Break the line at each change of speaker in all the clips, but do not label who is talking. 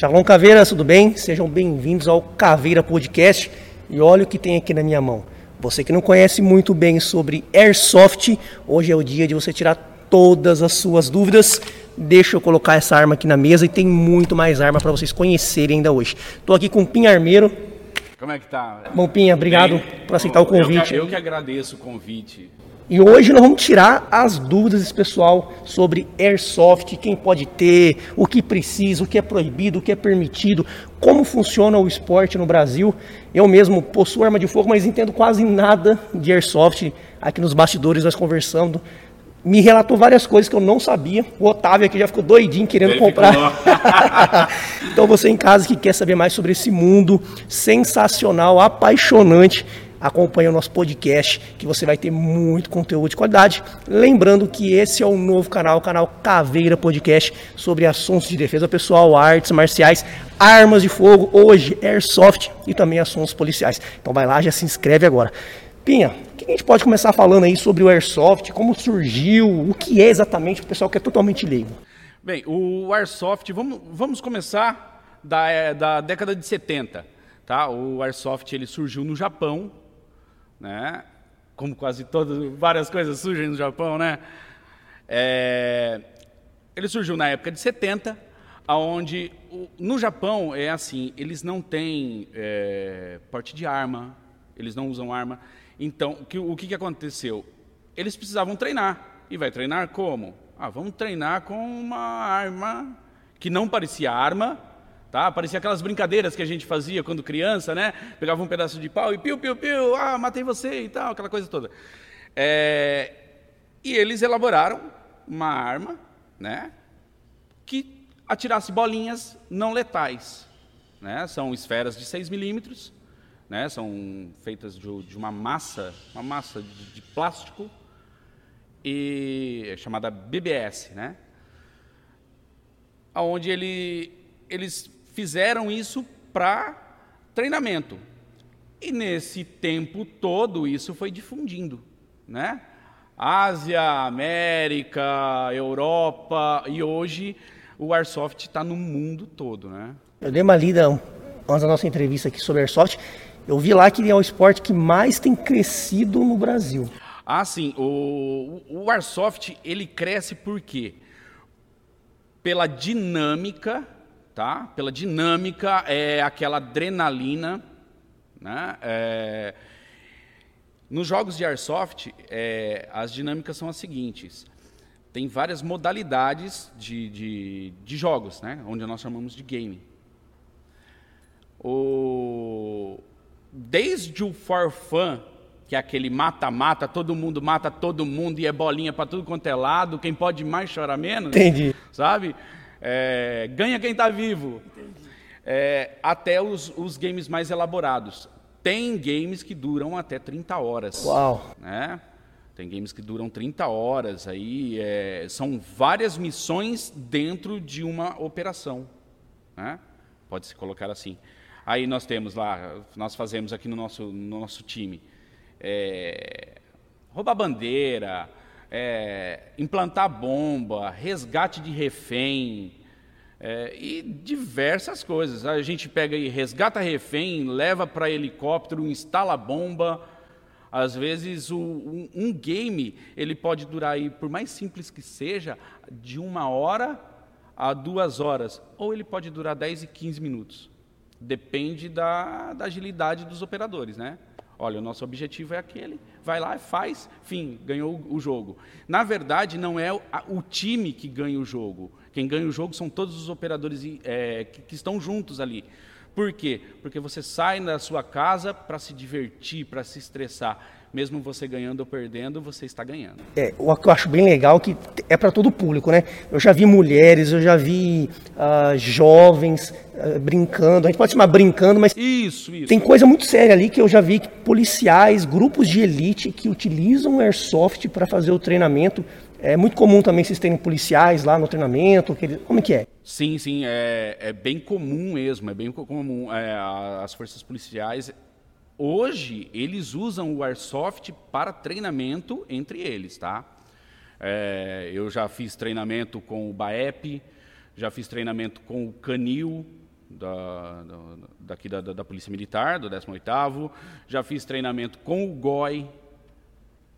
Shalom Caveiras, tudo bem? Sejam bem-vindos ao Caveira Podcast. E olha o que tem aqui na minha mão. Você que não conhece muito bem sobre Airsoft, hoje é o dia de você tirar todas as suas dúvidas. Deixa eu colocar essa arma aqui na mesa e tem muito mais arma para vocês conhecerem ainda hoje. Estou aqui com o Pinha Armeiro.
Como é que tá?
Bom, Pinha, obrigado bem, por aceitar o convite.
Eu que, eu que agradeço o convite.
E hoje nós vamos tirar as dúvidas desse pessoal sobre airsoft, quem pode ter, o que precisa, o que é proibido, o que é permitido, como funciona o esporte no Brasil. Eu mesmo possuo arma de fogo, mas entendo quase nada de airsoft. Aqui nos bastidores nós conversando. Me relatou várias coisas que eu não sabia. O Otávio aqui já ficou doidinho querendo Ele comprar. então você em casa que quer saber mais sobre esse mundo sensacional, apaixonante, acompanhe o nosso podcast, que você vai ter muito conteúdo de qualidade. Lembrando que esse é o novo canal, o canal Caveira Podcast, sobre assuntos de defesa pessoal, artes marciais, armas de fogo, hoje airsoft e também assuntos policiais. Então vai lá, já se inscreve agora. Pinha, o que a gente pode começar falando aí sobre o airsoft, como surgiu, o que é exatamente o pessoal que é totalmente leigo?
Bem, o airsoft, vamos, vamos começar da, da década de 70. Tá? O airsoft ele surgiu no Japão, né? Como quase todas, várias coisas surgem no Japão, né? É, ele surgiu na época de 70, aonde no Japão é assim, eles não têm é, porte de arma, eles não usam arma. Então, o que, o que aconteceu? Eles precisavam treinar. E vai treinar como? Ah, vamos treinar com uma arma que não parecia arma, Tá? Parecia aquelas brincadeiras que a gente fazia quando criança, né? Pegava um pedaço de pau e piu, piu, piu, ah, matei você e tal, aquela coisa toda. É... E eles elaboraram uma arma, né? Que atirasse bolinhas não letais. Né? São esferas de 6 milímetros, né? São feitas de, de, uma massa, uma massa de, de plástico e é chamada BBS, né? Aonde ele, eles fizeram isso para treinamento. E nesse tempo todo isso foi difundindo, né? Ásia, América, Europa e hoje o airsoft está no mundo todo, né?
Eu dei uma lida antes da nossa entrevista aqui sobre airsoft. Eu vi lá que é o esporte que mais tem crescido no Brasil.
Ah, sim. O, o airsoft ele cresce por quê? Pela dinâmica tá? Pela dinâmica, é aquela adrenalina, né? É... Nos jogos de airsoft, é, as dinâmicas são as seguintes: tem várias modalidades de, de, de, jogos, né? Onde nós chamamos de game. O... Desde o for fun, que é aquele mata-mata, todo mundo mata todo mundo e é bolinha para tudo quanto é lado, quem pode mais chora menos.
Entendi.
Sabe? É, ganha quem está vivo, é, até os, os, games mais elaborados. Tem games que duram até 30 horas.
Uau!
Né? Tem games que duram 30 horas, aí é, são várias missões dentro de uma operação. Né? Pode-se colocar assim. Aí nós temos lá, nós fazemos aqui no nosso, no nosso time, é, roubar bandeira, é, implantar bomba, resgate de refém é, e diversas coisas. A gente pega e resgata refém, leva para helicóptero, instala bomba. Às vezes o, um, um, game ele pode durar aí, por mais simples que seja, de uma hora a duas horas, ou ele pode durar 10 e 15 minutos. Depende da, da agilidade dos operadores, né? Olha, o nosso objetivo é aquele, vai lá, faz, fim, ganhou o jogo. Na verdade, não é o, time que ganha o jogo. Quem ganha o jogo são todos os operadores é, que estão juntos ali. Por quê? Porque você sai da sua casa para se divertir, para se estressar. Mesmo você ganhando ou perdendo, você está ganhando.
É, o que eu acho bem legal é que é para todo público, né? Eu já vi mulheres, eu já vi uh, jovens uh, brincando. A gente pode chamar brincando, mas
isso, isso.
tem coisa muito séria ali que eu já vi que policiais, grupos de elite que utilizam airsoft para fazer o treinamento. É muito comum também vocês terem policiais lá no treinamento. Como é que é?
Sim, sim, é, é bem comum mesmo. É bem comum. É, as forças policiais Hoje, eles usam o Airsoft para treinamento entre eles, tá? É, eu já fiz treinamento com o BAEP, já fiz treinamento com o Canil, da, da, daqui da, da, Polícia Militar, do 18º. Já fiz treinamento com o GOI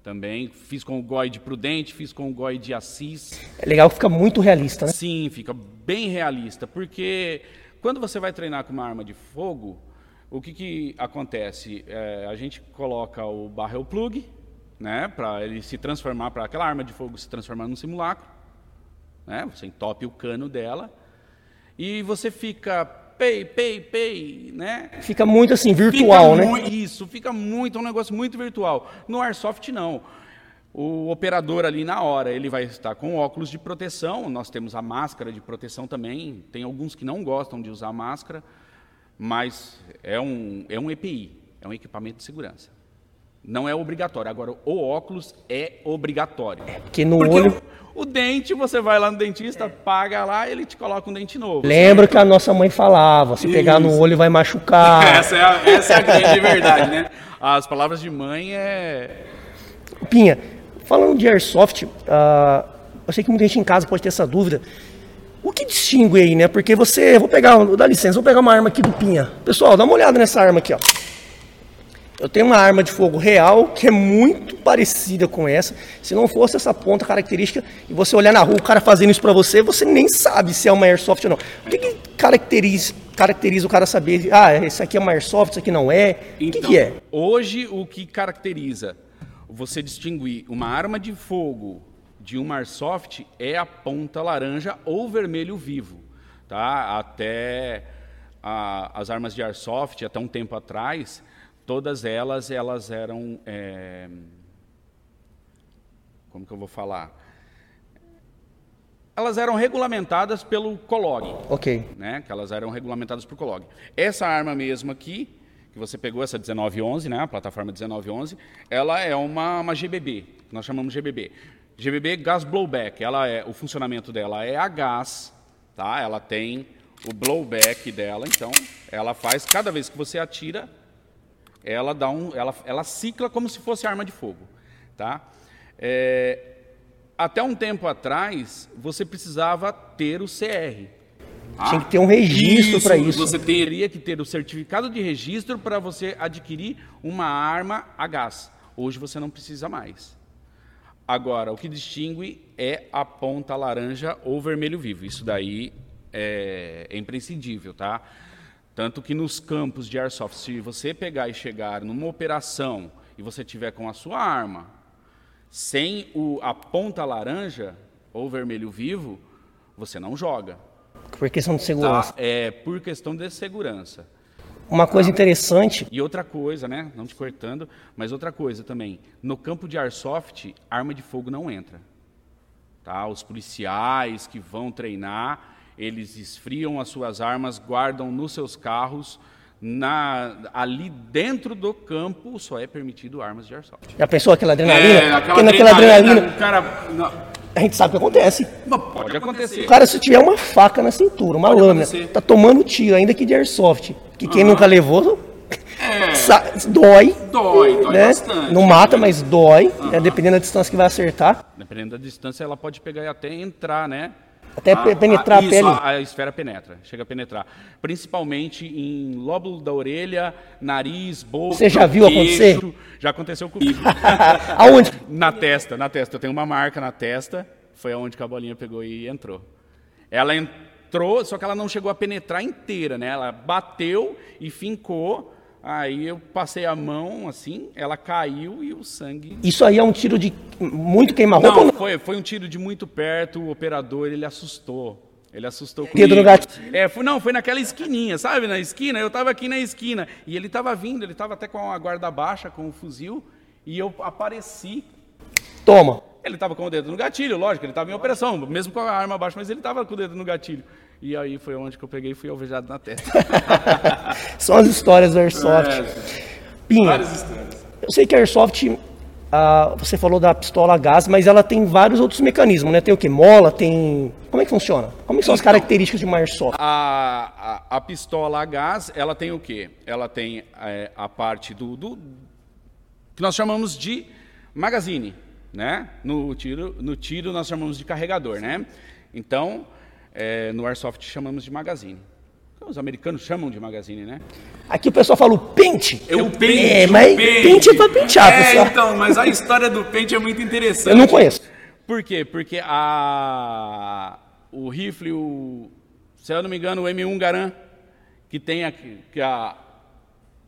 também. Fiz com o GOI de Prudente, fiz com o GOI de Assis.
É legal que fica muito realista, né?
Sim, fica bem realista, porque quando você vai treinar com uma arma de fogo, o que, que acontece? É, a gente coloca o barrel plug, né, para ele se transformar, para aquela arma de fogo se transformar num simulacro. Né, você entope o cano dela e você fica pay, pay, pay, né?
Fica muito assim, virtual,
fica
né?
isso, fica muito, é um negócio muito virtual. No Airsoft, não. O operador ali na hora, ele vai estar com óculos de proteção, nós temos a máscara de proteção também, tem alguns que não gostam de usar máscara, mas é um, é um EPI, é um equipamento de segurança. Não é obrigatório. Agora, o óculos é obrigatório. É,
porque no porque olho.
O, o, dente, você vai lá no dentista, é. paga lá, ele te coloca um dente novo.
Lembra que a nossa mãe falava: se Isso. pegar no olho vai machucar.
essa, é a, essa é a grande verdade, né? As palavras de mãe é.
Pinha, falando de airsoft, uh, eu sei que muita gente em casa pode ter essa dúvida. O que distingue aí, né? Porque você. Vou pegar, dá licença, vou pegar uma arma aqui do Pinha. Pessoal, dá uma olhada nessa arma aqui, ó. Eu tenho uma arma de fogo real que é muito parecida com essa. Se não fosse essa ponta característica e você olhar na rua o cara fazendo isso para você, você nem sabe se é uma airsoft ou não. O que, que caracteriza, caracteriza o cara saber? Ah, esse aqui é uma airsoft, isso aqui não é.
Então,
o que, que é?
Hoje o que caracteriza você distinguir uma arma de fogo de uma airsoft é a ponta laranja ou vermelho vivo, tá? Até a, as armas de airsoft até um tempo atrás todas elas, elas eram, é, como que eu vou falar? Elas eram regulamentadas pelo COLOG.
Ok.
Né? Que elas eram regulamentadas por COLOG. Essa arma mesmo aqui, que você pegou, essa 1911, né? a plataforma 1911, ela é uma, uma GBB, que nós chamamos de GBB. GBB Gas Blowback, ela é, o funcionamento dela é a gás, tá? ela tem o blowback dela, então ela faz, cada vez que você atira, ela dá um, ela, ela cicla como se fosse arma de fogo, tá? É, até um tempo atrás você precisava ter o CR.
Tinha que ter um registro para isso.
Você teria que ter o certificado de registro para você adquirir uma arma a gás. Hoje você não precisa mais. Agora, o que distingue é a ponta laranja ou vermelho vivo. Isso daí é, é imprescindível, tá? Tanto que nos campos de airsoft, se você pegar e chegar numa operação e você tiver com a sua arma sem o, a ponta laranja ou vermelho vivo, você não joga.
Por questão de segurança.
Tá? É, por questão de segurança.
Uma coisa interessante.
E outra coisa, né? Não te cortando, mas outra coisa também. No campo de airsoft, arma de fogo não entra. Tá? Os policiais que vão treinar, eles esfriam as suas armas, guardam nos seus carros. Na, ali dentro do campo só é permitido armas de airsoft.
Já pensou aquela adrenalina?
É, aquela adrenalina, adrenalina, cara,
a gente sabe o que acontece.
pode acontecer.
O cara, se tiver uma faca na cintura, uma pode lâmina, acontecer. tá tomando tiro, ainda que de airsoft, que quem nunca levou, é. dói.
Dói, dói
né?
bastante.
Não mata, mas dói, né? dependendo da distância que vai acertar.
Dependendo da distância, ela pode pegar e até entrar, né?
Até a, penetrar a, a, pele.
A, a, esfera penetra, chega a penetrar. Principalmente em lóbulo da orelha, nariz, boca.
Você já viu queixo. acontecer?
Já aconteceu comigo.
Aonde?
Na testa, na testa. Eu tenho uma marca na testa. Foi aonde que a bolinha pegou e entrou. Ela entrou, só que ela não chegou a penetrar inteira, né? Ela bateu e fincou Aí eu passei a mão assim, ela caiu e o sangue.
Isso aí é um tiro de muito queima-roupa?
Não, foi, foi um tiro de muito perto, o operador ele assustou. Ele assustou
comigo. Dedo no gatilho.
É, foi, não, foi naquela esquininha, sabe? Na esquina, eu estava aqui na esquina. E ele estava vindo, ele estava até com a guarda baixa, com o fuzil, e eu apareci.
Toma.
Ele estava com o dedo no gatilho, lógico, ele estava em operação, mesmo com a arma baixa, mas ele estava com o dedo no gatilho. E aí foi onde que eu peguei e fui alvejado na testa.
São as histórias do Airsoft. É, Pinha, várias histórias. Eu sei que a Airsoft, ah, você falou da pistola a gás, mas ela tem vários outros mecanismos, né? Tem o que? Mola, tem... Como é que funciona? Como é são as então, características de uma Airsoft?
A, a, a, pistola a gás, ela tem o quê? Ela tem é, a parte do, do... que nós chamamos de magazine, né? No tiro, no tiro nós chamamos de carregador, né? Então, é, no Airsoft chamamos de magazine. Os americanos chamam de magazine, né?
Aqui o pessoal fala o pente.
É o pente.
É, mas pente é pra pentear,
É,
pessoal.
então, mas a história do pente é muito interessante.
Eu não conheço.
Por quê? Porque a, o rifle, o, se eu não me engano, o M1 Garan, que tem aqui, que a,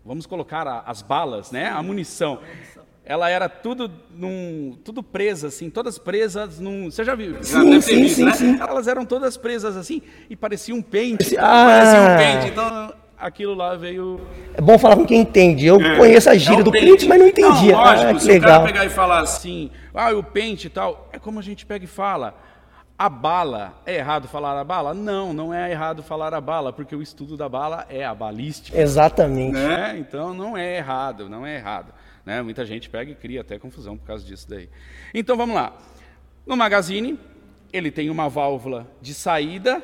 vamos colocar a- as balas, né? A munição. Ela era tudo num, tudo presa assim, todas presas num, você já viu? Já
Sim,
ter
sim,
visto,
sim,
né?
sim.
Elas eram todas presas assim e parecia um pente.
Ah.
Parecia um pente. Então aquilo lá veio
É bom falar com quem entende. Eu conheço a gíria
é
do
pente.
pente, mas não entendia.
Não, lógico,
ah, que
se o
legal.
cara pegar e falar assim, ah, o pente e tal, é como a gente pega e fala. A bala, é errado falar a bala? Não, não é errado falar a bala, porque o estudo da bala é a balística.
Exatamente.
Né? Então não é errado, não é errado. Né? Muita gente pega e cria até confusão por causa disso daí. Então vamos lá. No magazine, ele tem uma válvula de saída,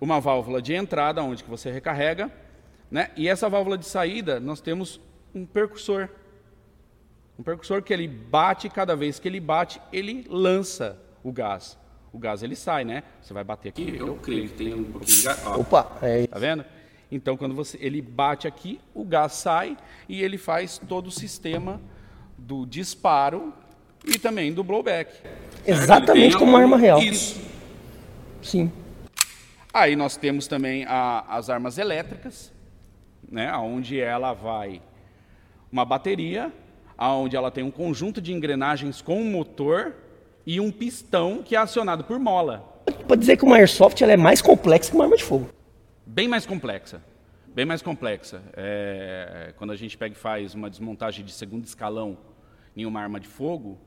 uma válvula de entrada, onde que você recarrega, né? E essa válvula de saída, nós temos um percussor. Um percussor que ele bate, cada vez que ele bate, ele lança o gás. O gás ele sai, né? Você vai bater aqui, eu creio que tem um pouquinho de gás.
Opa, é
Tá vendo? Então, quando você, ele bate aqui, o gás sai e ele faz todo o sistema do disparo e também do blowback.
exatamente como uma arma real.
Isso.
Sim.
Aí nós temos também a- as armas elétricas, né, onde ela vai uma bateria, onde ela tem um conjunto de engrenagens com um motor e um pistão que é acionado por mola.
Pode dizer que uma airsoft ela é mais complexa que uma arma de fogo.
Bem mais complexa. Bem mais complexa. É, quando a gente pega e faz uma desmontagem de segundo escalão em uma arma de fogo,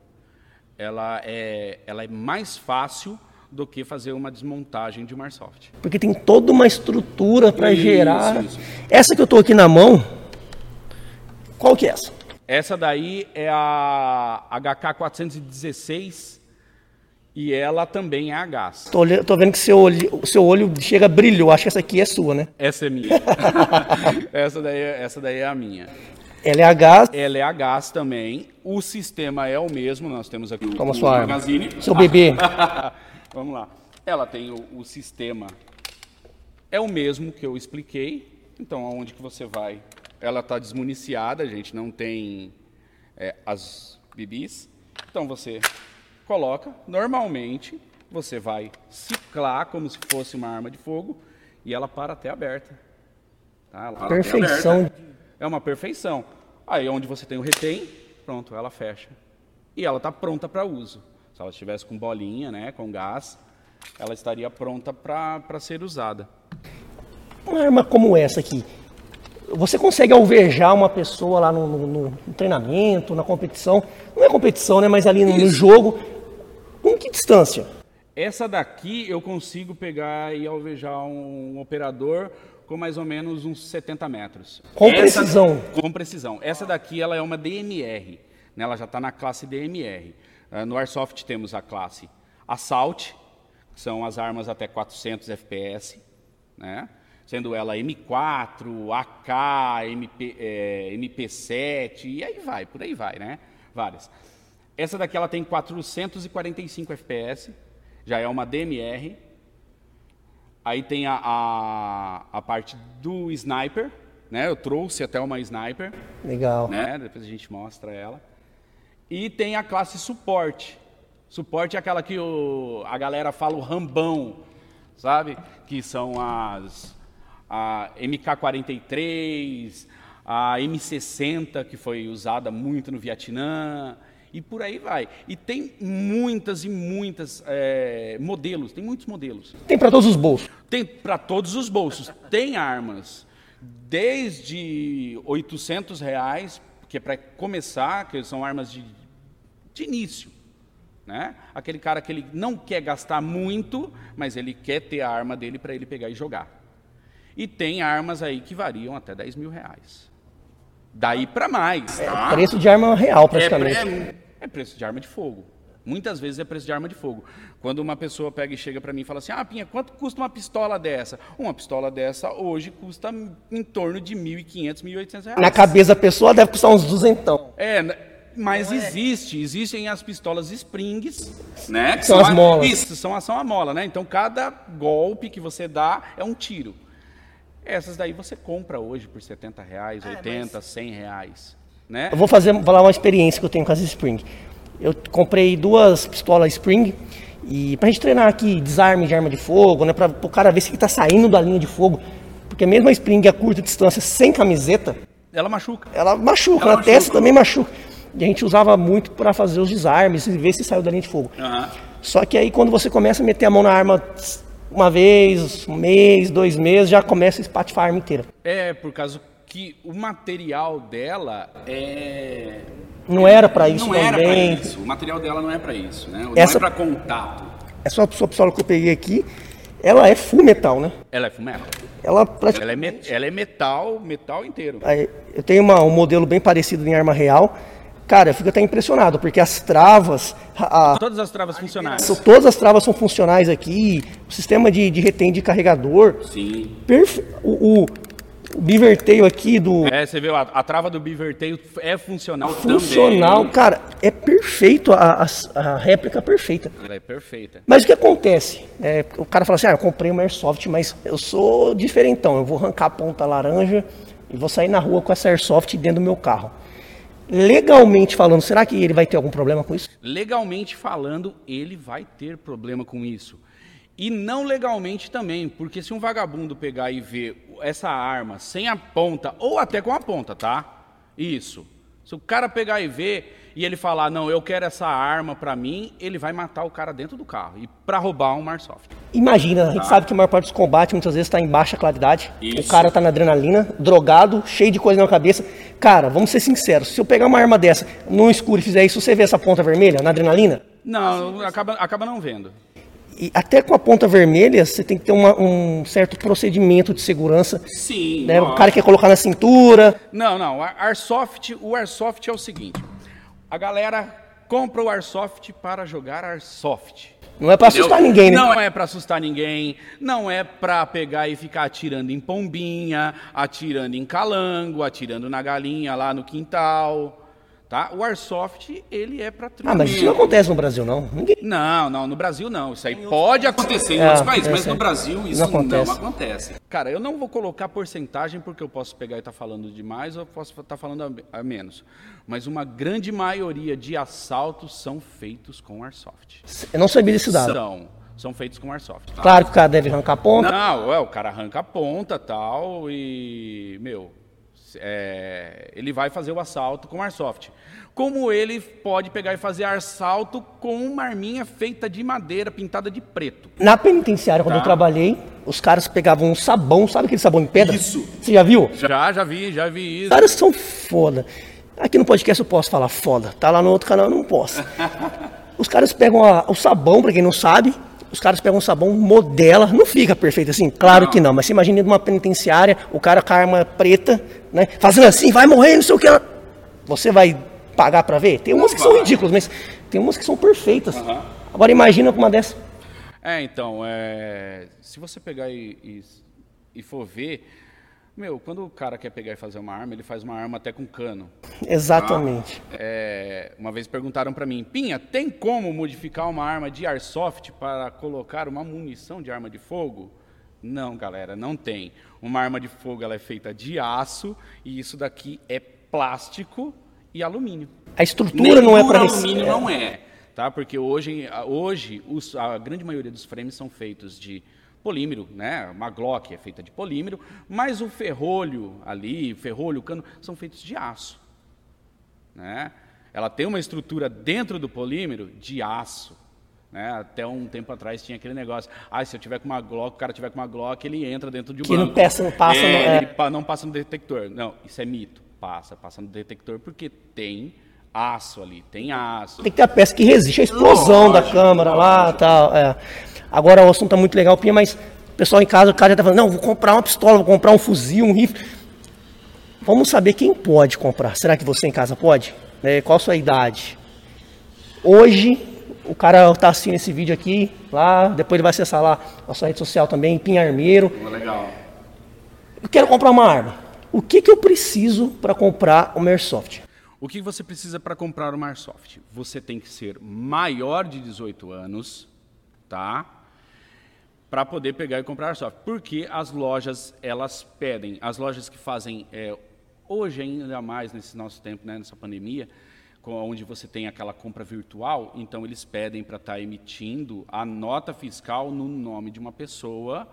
ela é, ela é mais fácil do que fazer uma desmontagem de uma airsoft.
Porque tem toda uma estrutura para gerar.
isso.
Essa que eu tô aqui na mão, qual que é essa?
Essa daí é a HK416 e ela também é a gás.
Tô, tô vendo que seu olho, o seu olho chega brilhou. Acho que essa aqui é sua, né?
Essa é minha. essa, daí, é- essa daí é a minha.
Ela é a gás.
Ela é a gás também. O sistema é o mesmo. Nós temos aqui o,
Toma
o
sua arma.
magazine.
Seu bebê.
Vamos lá. Ela tem o, o sistema. É o mesmo que eu expliquei. Então, aonde que você vai? Ela está desmuniciada, a gente não tem é, as bibis. Então, você coloca. Normalmente, você vai ciclar como se fosse uma arma de fogo e ela para até aberta. Tá? Ela
Perfeição.
aberta. É uma perfeição. Aí, onde você tem o retém, pronto, ela fecha. E ela está pronta para uso. Se ela estivesse com bolinha, né, com gás, ela estaria pronta para ser usada.
Uma arma como essa aqui. Você consegue alvejar uma pessoa lá no, no- no- no treinamento, na competição. Não é competição, né? Mas ali no, no jogo. Que distância?
Essa daqui eu consigo pegar e alvejar um operador com mais ou menos uns 70 metros.
Com
Essa-
precisão.
Com precisão. Essa daqui ela é uma DMR. né? Ela já está na classe DMR. Ah, No Airsoft temos a classe Assault, que são as armas até 400 FPS, né? sendo ela M4, AK, MP, eh, MP7, e aí vai, por aí vai, né? Várias. Essa daqui ela tem 445 FPS, já é uma DMR. Aí tem a, a, a parte do sniper, né? Eu trouxe até uma sniper,
Legal.
né? Depois a gente mostra ela. E tem a classe suporte. Suporte é aquela que o, a galera fala o rambão, sabe? Que são as a MK43, a M60 que foi usada muito no Vietnã e por aí vai. E tem muitas e muitas eh, modelos, tem muitos modelos.
Tem para todos os bolsos.
Tem para todos os bolsos. Tem armas desde 800 reais, que é para começar, que são armas de, de início. Né? Aquele cara que ele não quer gastar muito, mas ele quer ter a arma dele para ele pegar e jogar. E tem armas aí que variam até 10 mil reais. Daí para mais. tá?
Preço de arma real,
É,
praticamente.
é- é preço de arma de fogo. Muitas vezes é preço de arma de fogo. Quando uma pessoa pega e chega para mim e fala assim: Ah, Pinha, quanto custa uma pistola dessa? Uma pistola dessa hoje custa em torno de R$ 1.500, 1.800 reais.
Na cabeça da pessoa deve custar uns duzentão.
É, mas existe, existem as pistolas Springs, né? que
São as
a-
molas.
Isso, são, a- são a mola, né? Então cada golpe que você dá é um tiro. Essas daí você compra hoje por 70 reais, 80, 100 reais. Né?
Eu vou fazer, falar uma experiência que eu tenho com as Spring. Eu comprei duas pistolas Spring e pra gente treinar aqui desarme de arma de fogo, né? Pra o cara ver se ele tá saindo da linha de fogo. Porque mesmo a Spring a curta distância sem camiseta,
Ela machuca.
ela machuca,
Ela
na testa
machuca.
também machuca. E a gente usava muito para fazer os desarmes e ver se saiu da linha de fogo.
Aham.
Só que aí quando você começa a meter a mão na arma uma vez, um mês, dois meses, já começa a espatifar a arma inteira.
É, por causa que o material dela é.
Não era para isso
não era pra
também.
isso. O material dela não é pra isso, né? Não
Essa-
é pra contato.
Essa sua pistola que eu peguei aqui, ela é full metal, né?
Ela é fumeta.
Ela praticamente
Ela é, ela é metal, metal inteiro.
Aí, Eu tenho uma- um modelo bem parecido em arma real. Cara, eu fico até impressionado, porque as travas, a-
Todas as travas funcionais.
são- todas as travas são funcionais aqui, o sistema de, de retém de carregador,
Sim.
perfe... o, o, o biverteio aqui do
É, você viu, a, a trava do Biverteio é funcional,
funcional,
também.
cara, é perfeito, a, a, a réplica perfeita.
Ela é perfeita.
Mas o que acontece? É, o cara fala assim, ah, eu comprei uma Airsoft, mas eu sou diferentão, eu vou arrancar a ponta laranja e vou sair na rua com essa Airsoft dentro do meu carro. Legalmente falando, será que ele vai ter algum problema com isso?
Legalmente falando, ele vai ter problema com isso. E não legalmente também, porque se um vagabundo pegar e ver essa arma sem a ponta, ou até com a ponta, tá? Isso. Se o cara pegar e ver e ele falar, não, eu quero essa arma pra mim, ele vai matar o cara dentro do carro. E pra roubar um Marsoft.
Imagina, a gente sabe que a maior parte dos combates muitas vezes está em baixa claridade. O
Isso.
cara tá na adrenalina, drogado, cheio de coisa na cabeça. Cara, vamos ser sinceros, se eu pegar uma arma dessa no escuro e fizer isso, você vê essa ponta vermelha na adrenalina?
Não, acaba, acaba não vendo.
E até com a ponta vermelha, você tem que ter uma- um certo procedimento de segurança.
Sim.
né? O cara quer colocar na cintura.
Não, não. Airsoft, o Airsoft é o seguinte: a galera compra o Airsoft para jogar Airsoft.
Não é pra assustar
Entendeu?
ninguém, né?
Não é para assustar ninguém, não é para pegar e ficar atirando em pombinha, atirando em calango, atirando na galinha lá no quintal, tá? O Airsoft, ele é para
Ah, mas isso não acontece no Brasil, não. Ninguém.
não, não, no Brasil não. Isso aí pode acontecer em
É,
outros países,
é,
mas
é.
no Brasil isso
Não
não
acontece.
acontece. Cara, eu não vou colocar porcentagem porque eu posso pegar e estar falando demais ou eu posso estar falando a, a menos. Mas uma grande maioria de assaltos são feitos com Airsoft.
Eu não sabia desse dado.
São, são feitos com Airsoft. tá?
Claro que o cara deve arrancar a ponta.
Não, é, o cara arranca a ponta tal e, meu, é, ele vai fazer o assalto com Airsoft. Como ele pode pegar e fazer assalto com uma arminha feita de madeira, pintada de preto.
Na penitenciária, quando
Tá.
eu trabalhei, os caras pegavam um sabão, sabe aquele sabão em pedra?
Isso.
Você já viu?
Já, já vi, já vi
Os
isso.
caras são foda. Aqui no podcast eu posso falar foda. Tá lá no outro canal eu não posso. Os caras pegam a- o sabão, pra quem não sabe, os caras pegam o sabão, modela, não fica perfeito assim, claro
Não.
que não, mas você imagina numa penitenciária, o cara com a arma preta, né, fazendo assim, vai morrer, não sei o que. Você vai pagar pra ver? Tem umas que são ridículas, mas tem umas que são perfeitas.
Aham.
Agora imagina com uma dessa.
É, então, é, se você pegar e, e, e for ver, meu, quando o cara quer pegar e fazer uma arma, ele faz uma arma até com cano.
Exatamente.
É, uma vez perguntaram para mim, Pinha, tem como modificar uma arma de airsoft para colocar uma munição de arma de fogo? Não, galera, não tem. Uma arma de fogo ela é feita de aço e isso daqui é plástico e alumínio.
A estrutura não é para
alumínio não é, tá? Porque hoje, hoje os- a grande maioria dos frames são feitos de polímero, né? Uma Glock é feita de polímero, mas o ferrolho ali, o ferrolho, o cano, são feitos de aço, né? Ela tem uma estrutura dentro do polímero de aço. Né? Até um tempo atrás tinha aquele negócio. Ah, se eu tiver com uma Glock, o cara tiver com uma Glock, ele entra dentro de um
Que não
banco.
peça- não passa no-
é,
é.
ele pa- não passa no detector. Não, isso é mito. Passa, passa no detector porque tem aço ali, tem aço.
Tem que ter a peça que resiste à explosão da câmera lá tal. É. Agora o assunto tá muito legal, Pinha, mas o pessoal em casa, o cara já tá falando, não, vou comprar uma pistola, vou comprar um fuzil, um rifle. Vamos saber quem pode comprar. Será que você em casa pode? Né, Qual a sua idade? Hoje, o cara tá assistindo esse vídeo aqui, lá, depois ele vai acessar lá a sua rede social também, Pinha Armeiro.
Legal.
Eu quero comprar uma arma. O que, que eu preciso para comprar uma Airsoft?
O que você precisa para comprar uma Airsoft? Você tem que ser maior de 18 anos, tá? Para poder pegar e comprar airsoft. Porque as lojas, elas pedem, as lojas que fazem, é, hoje ainda mais nesse nosso tempo, né, nessa pandemia, onde você tem aquela compra virtual, então eles pedem para estar tá emitindo a nota fiscal no nome de uma pessoa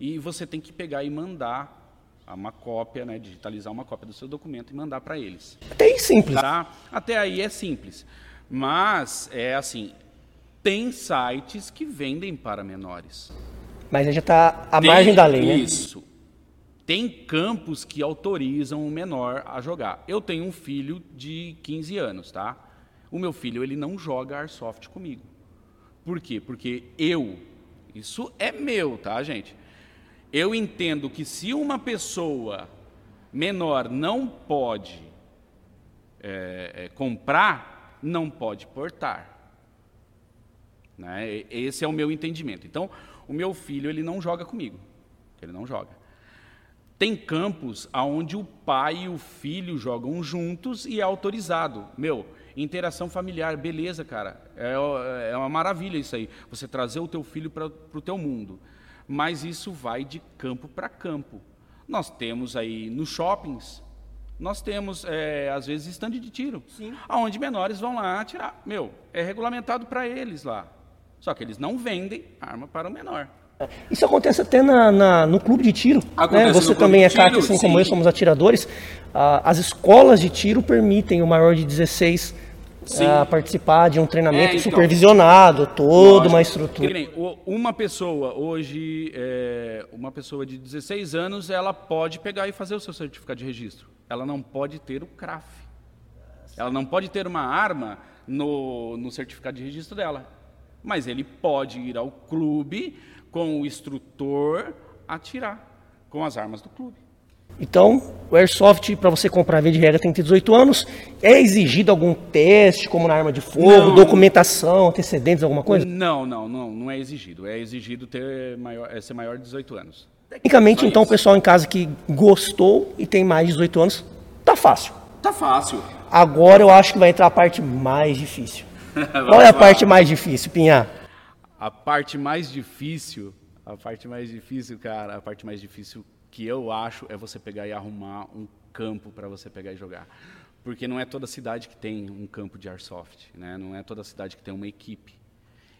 e você tem que pegar e mandar uma cópia, né, digitalizar uma cópia do seu documento e mandar para eles.
Aí simples.
Tá? Até aí é simples. Mas é assim, tem sites que vendem para menores.
Mas já está à margem da lei, né?
Isso. Tem campos que autorizam o menor a jogar. Eu tenho um filho de 15 anos, tá? O meu filho, ele não joga Airsoft comigo. Por quê? Porque eu, isso é meu, tá, gente? Eu entendo que se uma pessoa menor não pode é, é, comprar, não pode portar. Né? Esse é o meu entendimento. Então, o meu filho ele não joga comigo. Ele não joga. Tem campos onde o pai e o filho jogam juntos e é autorizado. Meu, interação familiar, beleza, cara. É, é uma maravilha isso aí. Você trazer o teu filho para o teu mundo. Mas isso vai de campo para campo. Nós temos aí nos shoppings, nós temos, é, às vezes, estande de tiro. Sim. Onde menores vão lá atirar. Meu, é regulamentado para eles lá. Só que eles não vendem arma para o menor.
Isso acontece até na, na no clube de tiro. Né? Você também é CAC, assim sim. como eu, somos atiradores. Ah, as escolas de tiro permitem o maior de 16 ah, participar de um treinamento é, então, supervisionado, toda uma estrutura.
Uma pessoa hoje, é, uma pessoa de 16 anos, ela pode pegar e fazer o seu certificado de registro. Ela não pode ter o CRAF. Ela não pode ter uma arma no, no certificado de registro dela mas ele pode ir ao clube com o instrutor atirar com as armas do clube.
Então, o Airsoft, para você comprar via de regra, tem que ter 18 anos. É exigido algum teste, como na arma de fogo, não, documentação, antecedentes, alguma coisa?
Não, não, não, não é exigido. É exigido ter maior, é ser maior de 18 anos.
Tecnicamente, então, o pessoal em casa que gostou e tem mais de 18 anos, tá fácil.
Tá fácil.
Agora eu acho que vai entrar a parte mais difícil. Qual é a parte mais difícil, Pinhar?
A parte mais difícil, a parte mais difícil, cara, a parte mais difícil que eu acho é você pegar e arrumar um campo para você pegar e jogar. Porque não é toda cidade que tem um campo de airsoft, né? Não é toda cidade que tem uma equipe.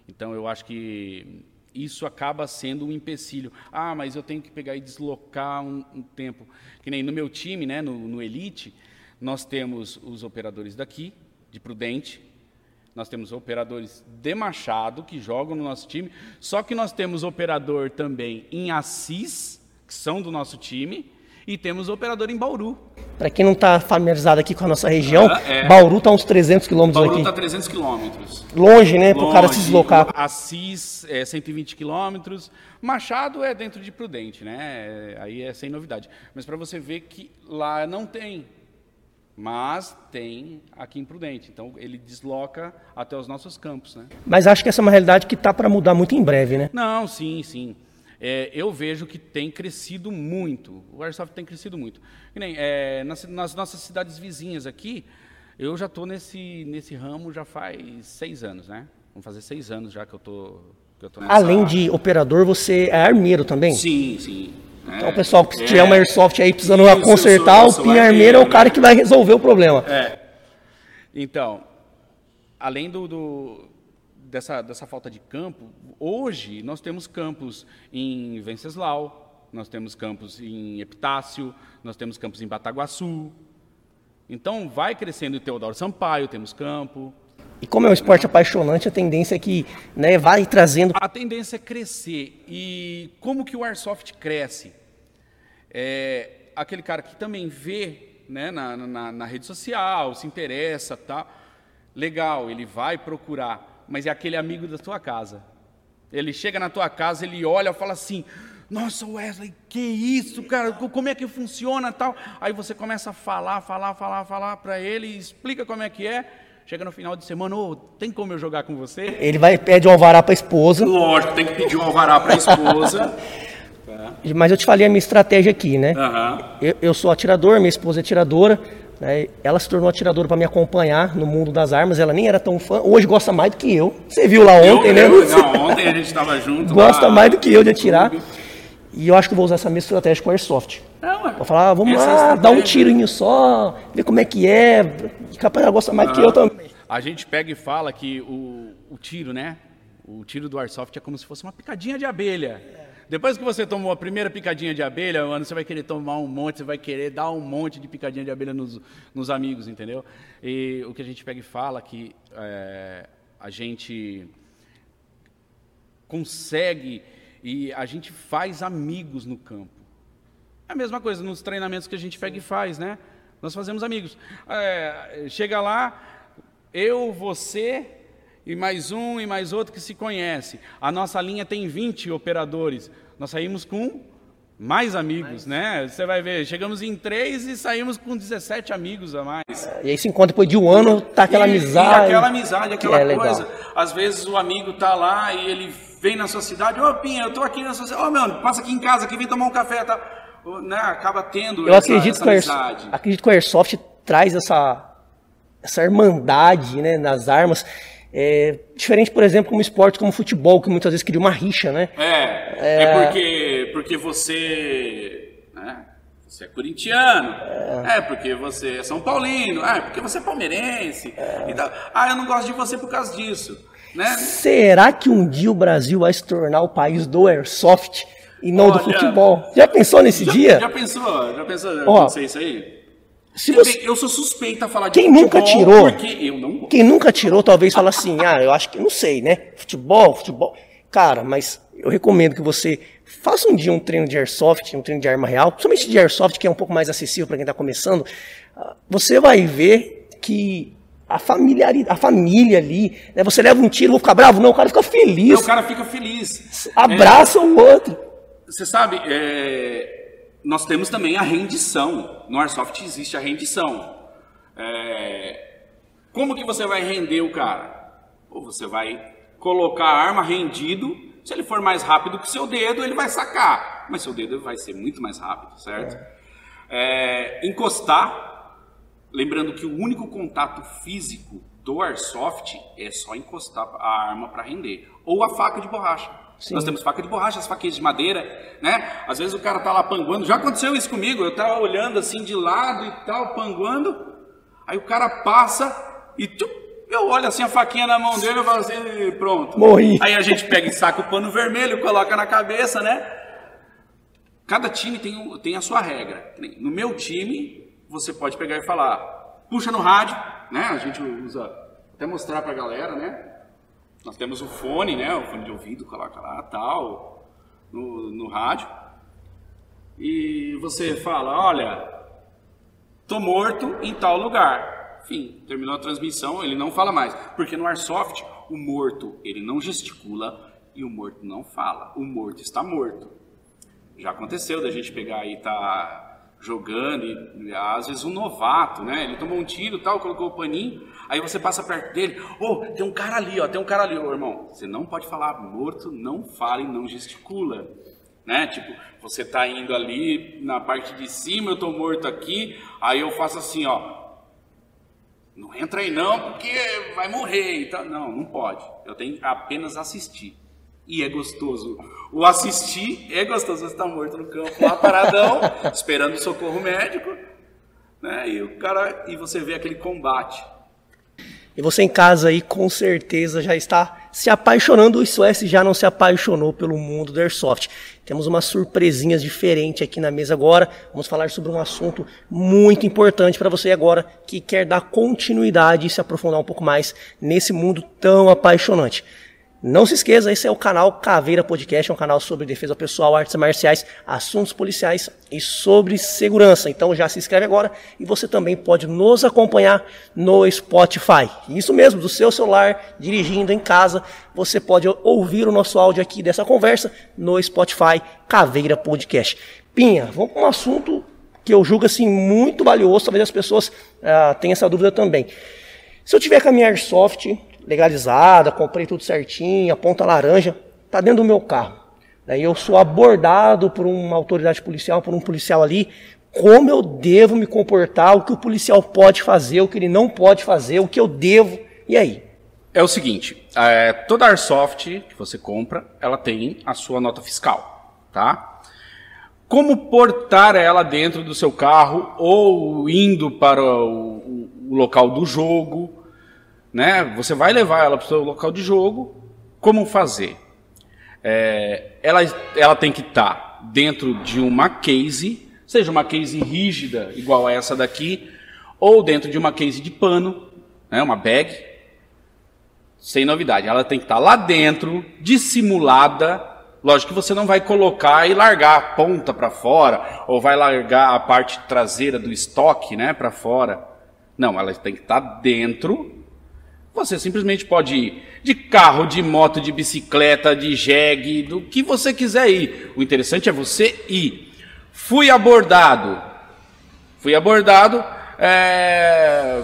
Então eu acho que isso acaba sendo um empecilho. Ah, mas eu tenho que pegar e deslocar um, um tempo. Que nem no meu time, né, no, no Elite, nós temos os operadores daqui, de Prudente, nós temos operadores de Machado que jogam no nosso time, só que nós temos operador também em Assis, que são do nosso time, e temos operador em Bauru.
Para quem não está familiarizado aqui com a nossa região, ah, é. Bauru está uns 300 quilômetros
aqui.
Bauru
está 300 quilômetros.
Longe, né? Para o cara se deslocar.
Assis é 120 quilômetros. Machado é dentro de Prudente, né? Aí é sem novidade. Mas para você ver que lá não tem mas tem aqui em Prudente. Então ele desloca até os nossos campos, né?
Mas acho que essa é uma realidade que está para mudar muito em breve, né?
Não, sim, sim. É, eu vejo que tem crescido muito. O Airsoft tem crescido muito. Nem, é, nas, nas, nossas cidades vizinhas aqui, eu já estou nesse, nesse ramo já faz seis anos, né? Vamos fazer seis anos já que eu tô, tô
Além de operador, você é armeiro também?
Sim, sim.
Então, o pessoal que tiver uma Airsoft aí precisando Isso, consertar, o Pinharmeiro é o cara que vai resolver o problema.
É. Então, além do, do, dessa, dessa falta de campo, hoje nós temos campos em Venceslau, nós temos campos em Epitácio, nós temos campos em Bataguaçu. Então, vai crescendo em Teodoro Sampaio, temos campo.
E como é um esporte apaixonante, a tendência é que né, vai trazendo.
A tendência é crescer. E como que o Airsoft cresce? É aquele cara que também vê né, na, na, na rede social, se interessa, tá? Legal, ele vai procurar, mas é aquele amigo da tua casa. Ele chega na tua casa, ele olha e fala assim: Nossa, Wesley, que isso, cara? Como é que funciona tal? Aí você começa a falar, falar, falar, falar para ele, explica como é que é. Chega no final de semana, oh, tem como eu jogar com você?
Ele vai pedir um alvará para a esposa.
Lógico, tem que pedir um alvará para a esposa.
é. Mas eu te falei a minha estratégia aqui, né? Uhum. Eu, eu, sou atirador, minha esposa é atiradora. Né? Ela se tornou atiradora para me acompanhar no mundo das armas. Ela nem era tão fã. Hoje gosta mais do que eu. Você viu lá ontem,
eu,
né?
Eu, não, ontem a gente estava junto.
gosta lá, mais do que eu de atirar. E eu acho que vou usar essa mesma estratégia com o Airsoft. É, Vou falar, ah, vamos lá, dar um tirinho só, ver como é que é. Capaz ela gosta mais do que eu também.
A gente pega e fala que o, o tiro, né? O tiro do Airsoft é como se fosse uma picadinha de abelha. Depois que você tomou a primeira picadinha de abelha, mano, você vai querer tomar um monte, você vai querer dar um monte de picadinha de abelha nos, nos amigos, entendeu? E o que a gente pega e fala que é, a gente consegue e a gente faz amigos no campo. É a mesma coisa nos treinamentos que a gente pega e faz, né? Nós fazemos amigos. É, chega lá, eu, você e mais um e mais outro que se conhece. A nossa linha tem 20 operadores. Nós saímos com mais amigos, mais. né? Você vai ver, chegamos em três e saímos com 17 amigos a mais.
E aí se encontra depois de um ano, tá aquela
e,
amizade.
E aquela amizade, aquela é coisa. Legal. Às vezes o amigo tá lá e ele vem na sua cidade, ô Pinha, eu tô aqui na sua cidade, ô meu, passa aqui em casa, aqui vem tomar um café, tá? Né? Acaba tendo
eu essa, acredito essa que amizade. acredito que o Airsoft traz essa, essa irmandade né, nas armas. É, diferente, por exemplo, como esporte como futebol, que muitas vezes cria uma rixa, né?
É, é, é porque, porque você, né, você é corintiano, é. é. porque você é São Paulino, é porque você é palmeirense, é. e tal. ah, eu não gosto de você por causa disso. Né?
Será que um dia o Brasil vai se tornar o país do airsoft e não Olha, do futebol? Já pensou nesse
já,
dia?
Já pensou? Já pensou? Já Ó, pensei isso aí?
Se você...
Eu sou suspeita a falar
de
quem
nunca tirou, não... Quem nunca tirou, talvez fala assim, ah, eu acho que, não sei, né? Futebol, futebol. Cara, mas eu recomendo que você faça um dia um treino de airsoft, um treino de arma real, principalmente de airsoft, que é um pouco mais acessível para quem está começando. Ah, você vai ver que a familiaridade, a família ali, né? Você leva um tiro, vou ficar bravo? Não, o cara fica feliz. Não,
o cara fica feliz.
Abraça é, o outro.
Você sabe, é, nós temos também a rendição. No Airsoft existe a rendição. É, como que você vai render o cara? Ou você vai colocar a arma rendido. Se ele for mais rápido que seu dedo, ele vai sacar. Mas seu dedo vai ser muito mais rápido, certo? É, encostar Lembrando que o único contato físico do airsoft é só encostar a arma para render. Ou a faca de borracha. Sim. Nós temos faca de borracha, as faquinhas de madeira, né? Às vezes o cara tá lá panguando. Já aconteceu isso comigo. Eu tava olhando assim de lado e tal, panguando. Aí o cara passa e tchup, eu olho assim a faquinha na mão dele e falo assim, pronto.
Morri.
Aí a gente pega e saca o pano vermelho, coloca na cabeça, né? Cada time tem, tem a sua regra. No meu time, você pode pegar e falar, puxa no rádio, né? A gente usa, até mostrar para a galera, né? Nós temos o fone, né? O fone de ouvido, coloca lá, tal, no, no rádio. E você fala, olha, tô morto em tal lugar. Enfim, terminou a transmissão, ele não fala mais. Porque no Airsoft, o morto, ele não gesticula e o morto não fala. O morto está morto. Já aconteceu da gente pegar e tá jogando, e às vezes um novato, né? Ele tomou um tiro tal, colocou o paninho, aí você passa perto dele, ô, oh, tem um cara ali, ó, tem um cara ali, ô irmão, você não pode falar morto, não fale, não gesticula. Né? Tipo, você tá indo ali na parte de cima, eu tô morto aqui, aí eu faço assim, ó. Não entra aí não, porque vai morrer. Então, não, não pode. Eu tenho apenas assistir e é gostoso. O assistir é gostoso. Você está morto no campo, lá paradão, esperando o socorro médico, né? E o cara e você vê aquele combate.
E você em casa aí com certeza já está se apaixonando, isso é, se já não se apaixonou pelo mundo do Airsoft. Temos umas surpresinhas diferentes aqui na mesa agora. Vamos falar sobre um assunto muito importante para você agora que quer dar continuidade e se aprofundar um pouco mais nesse mundo tão apaixonante. Não se esqueça, esse é o canal Caveira Podcast, é um canal sobre defesa pessoal, artes marciais, assuntos policiais e sobre segurança. Então já se inscreve agora e você também pode nos acompanhar no Spotify. Isso mesmo, do seu celular, dirigindo em casa, você pode ouvir o nosso áudio aqui dessa conversa no Spotify Caveira Podcast. Pinha, vamos para um assunto que eu julgo assim muito valioso, talvez as pessoas uh, tenham essa dúvida também. Se eu tiver com a minha Airsoft, legalizada, comprei tudo certinho, a ponta laranja, está dentro do meu carro. Daí eu sou abordado por uma autoridade policial, por um policial ali, como eu devo me comportar, o que o policial pode fazer, o que ele não pode fazer, o que eu devo. E aí?
É o seguinte, é, toda Airsoft que você compra, ela tem a sua nota fiscal, tá? Como portar ela dentro do seu carro ou indo para o, o local do jogo, né? Você vai levar ela para o seu local de jogo, como fazer? É, ela, ela tem que estar tá dentro de uma case, seja uma case rígida, igual a essa daqui, ou dentro de uma case de pano, né, uma bag, sem novidade. Ela tem que estar tá lá dentro, dissimulada. Lógico que você não vai colocar e largar a ponta para fora, ou vai largar a parte traseira do estoque né, para fora. Não, ela tem que estar tá dentro você simplesmente pode ir de carro, de moto, de bicicleta, de jegue, do que você quiser ir. O interessante é você ir. Fui abordado. Fui abordado. É...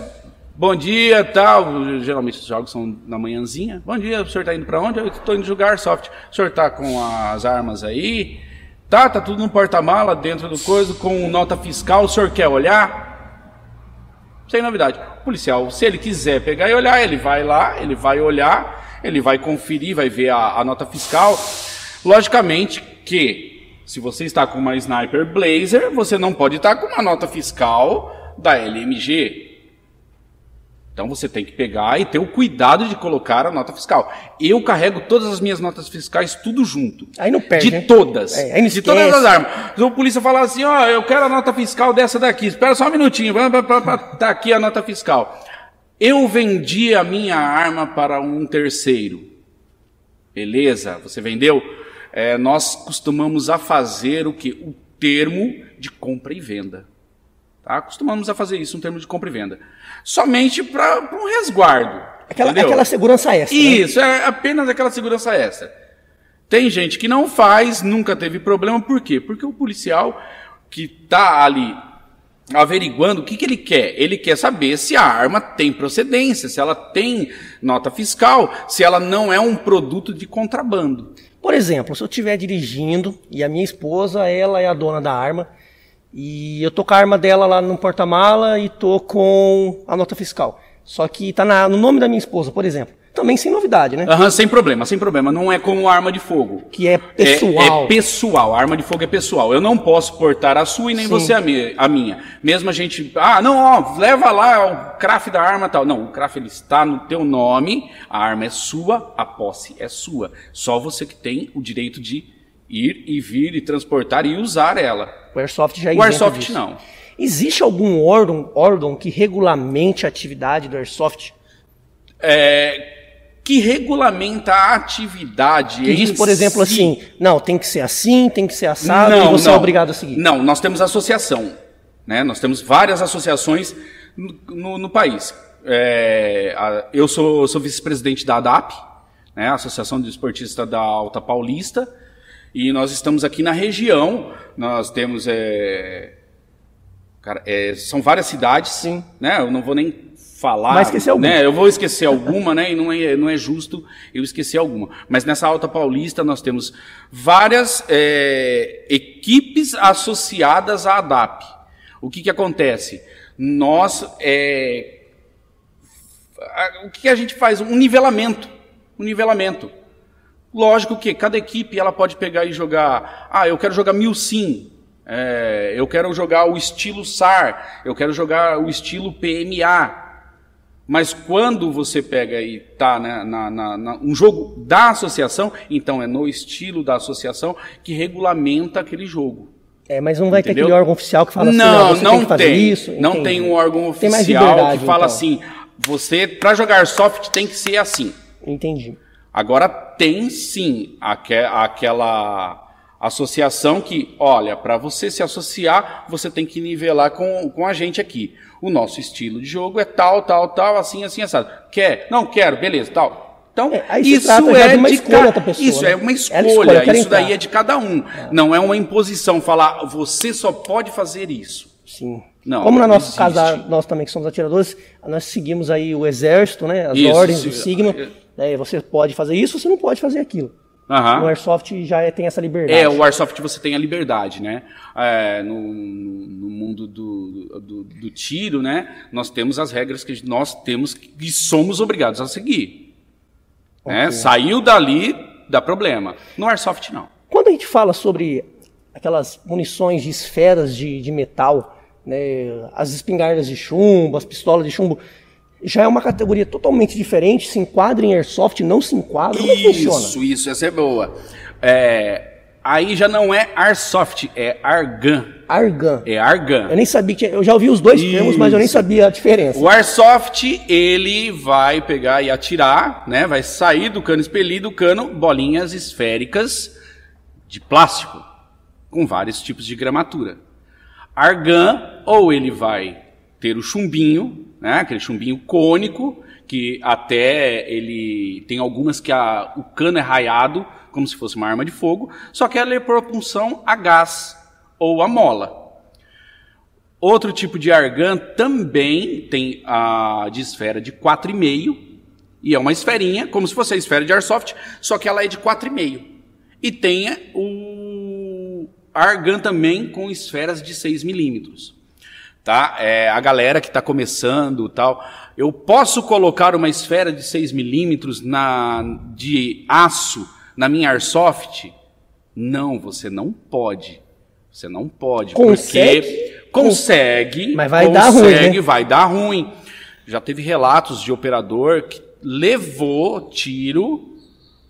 Bom dia, tal. Geralmente os jogos são na manhãzinha. Bom dia, o senhor está indo para onde? Eu estou indo jogar soft. O senhor está com as armas aí? Tá, tá tudo no porta-mala, dentro do coisa, com nota fiscal. O senhor quer olhar? Sem novidade. O policial, se ele quiser pegar e olhar, ele vai lá, ele vai olhar, ele vai conferir, vai ver a, a nota fiscal. Logicamente que, se você está com uma Sniper Blazer, você não pode estar com uma nota fiscal da LMG. Então você tem que pegar e ter o cuidado de colocar a nota fiscal. Eu carrego todas as minhas notas fiscais tudo junto.
Aí não perde.
De
né?
todas.
É, aí não
de todas as armas. O polícia fala assim: ó, eu quero a nota fiscal dessa daqui. Espera só um minutinho. Tá aqui a nota fiscal. Eu vendi a minha arma para um terceiro. Beleza? Você vendeu? É, nós costumamos a fazer o que? O termo de compra e venda. Tá? Costumamos a fazer isso, um termo de compra e venda. Somente para um resguardo.
Aquela, aquela segurança extra.
Né? Isso, né? é apenas aquela segurança extra. Tem gente que não faz, nunca teve problema, por quê? Porque o policial que está ali averiguando o que, que ele quer. Ele quer saber se a arma tem procedência, se ela tem nota fiscal, se ela não é um produto de contrabando.
Por exemplo, se eu estiver dirigindo e a minha esposa, ela é a dona da arma, e eu tô com a arma dela lá no porta-mala e tô com a nota fiscal. Só que tá na, no nome da minha esposa, por exemplo. Também sem novidade, né?
Aham, sem problema, sem problema. Não é como arma de fogo.
Que é pessoal.
É, é pessoal. A arma de fogo é pessoal. Eu não posso portar a sua e nem Sim. você a, mi a, minha. Mesmo a gente. Ah, não, ó, leva lá o craft da arma tal. Não, o craft ele está no teu nome, a arma é sua, a posse é sua. Só você que tem o direito de ir e vir e transportar e usar ela.
O Airsoft já é
O Airsoft disso. não.
Existe algum órgão, órgão que regulamente a atividade do Airsoft?
É, que regulamenta a atividade.
Que diz, por exemplo, si. assim, não, tem que ser assim, tem que ser assado, não, e você é não. é obrigado a seguir.
Não, nós temos associação. Né? Nós temos várias associações no, no, no país. É, a, eu sou, sou vice-presidente da ADAP, né? Associação de Esportistas da Alta Paulista, e nós estamos aqui na região, nós temos. É, cara, é, são várias cidades, Sim. né? Eu não vou nem falar.
Vai esquecer alguma.
Né? Eu vou esquecer alguma, né? E não é, não é justo eu esquecer alguma. Mas nessa Alta Paulista nós temos várias é, equipes associadas à ADAP. O que, que acontece? Nós. É, o que a gente faz? Um nivelamento. Um nivelamento. Lógico que cada equipe ela pode pegar e jogar. Ah, eu quero jogar mil sim. É, eu quero jogar o estilo SAR. Eu quero jogar o estilo PMA. Mas quando você pega e tá né, na, na, na, um jogo da associação, então é no estilo da associação que regulamenta aquele jogo.
É, mas não vai Entendeu? ter aquele órgão oficial que fala assim,
não,
você
não
tem que fazer
tem,
isso.
Não tem um órgão oficial que fala então. assim, você para jogar soft tem que ser assim.
Entendi.
Agora tem sim aquela associação que, olha, para você se associar, você tem que nivelar com, com a gente aqui. O nosso estilo de jogo é tal, tal, tal, assim, assim, assado. Quer? Não quero, beleza, tal. Então, é, isso é de uma escolha da pessoa. Isso né? é uma escolha, escolhe, isso daí é de cada um. É. Não é uma imposição falar, você só pode fazer isso.
Sim. Não, Como no nosso caso, nós também que somos atiradores, nós seguimos aí o exército, né, as isso, ordens do Sigma. Né? Você pode fazer isso, você não pode fazer aquilo. No Airsoft já é- tem essa liberdade.
É, o Airsoft você tem a liberdade, né? É, no, no mundo do, do, do tiro, né? Nós temos as regras que nós temos e somos obrigados a seguir. Né?
Ok.
Saiu dali, dá problema. No Airsoft, não.
Quando a gente fala sobre aquelas munições de esferas de, de metal, né, as espingardas de chumbo, as pistolas de chumbo, já é uma categoria totalmente diferente, se enquadra em Airsoft, não se enquadra, como funciona?
Isso, isso, essa é boa. É, aí já não é Airsoft, é Argan.
Argan.
É Argan.
Eu nem sabia que eu já ouvi os dois termos, mas eu nem
Isso.
sabia a diferença.
O Airsoft, ele vai pegar e atirar, né? Vai sair do cano expelido, cano, bolinhas esféricas de plástico, com vários tipos de gramatura. Argan, ou ele vai ter o chumbinho, né? Aquele chumbinho cônico, que até ele tem algumas que a- o cano é raiado, como se fosse uma arma de fogo, só que ela é propulsão a gás ou a mola. Outro tipo de argan também tem a de esfera de 4,5 e é uma esferinha, como se fosse a esfera de airsoft, só que ela é de 4,5. E tem o argan também com esferas de 6 milímetros. Tá? É, a galera que está começando tal, eu posso colocar uma esfera de 6 milímetros na de aço na minha airsoft? Não, você não pode. Você não pode,
Consegue?
porque consegue,
Mas vai dar ruim,
consegue,
né?
vai dar ruim. Já teve relatos de operador que levou tiro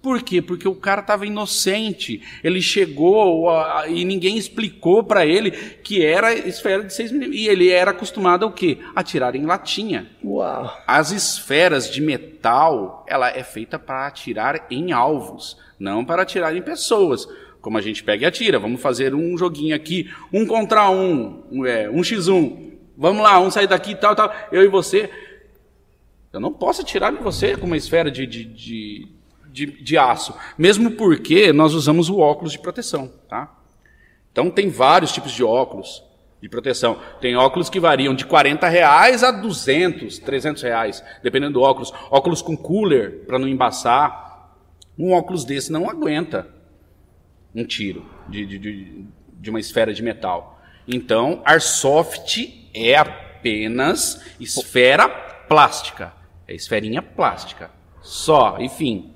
por quê? Porque o cara estava inocente. Ele chegou a- e ninguém explicou para ele que era esfera de 6 milímetros. E ele era acostumado ao quê? A tirar em latinha.
Uau.
As esferas de metal, ela é feita para atirar em alvos, não para atirar em pessoas. Como a gente pega e atira. Vamos fazer um joguinho aqui, um contra um, um, é, um x1. Vamos lá, um sair daqui e tal, tal. Eu e você. Eu não posso atirar em você com uma esfera de, de, de, de, de aço. Mesmo porque nós usamos o óculos de proteção, tá? Então tem vários tipos de óculos de proteção. Tem óculos que variam de 40 reais a 200, 300 reais, dependendo do óculos. Óculos com cooler para não embaçar. Um óculos desse não aguenta um tiro de, de, de, uma esfera de metal. Então, Airsoft é apenas esfera plástica. É esferinha plástica. Só, enfim.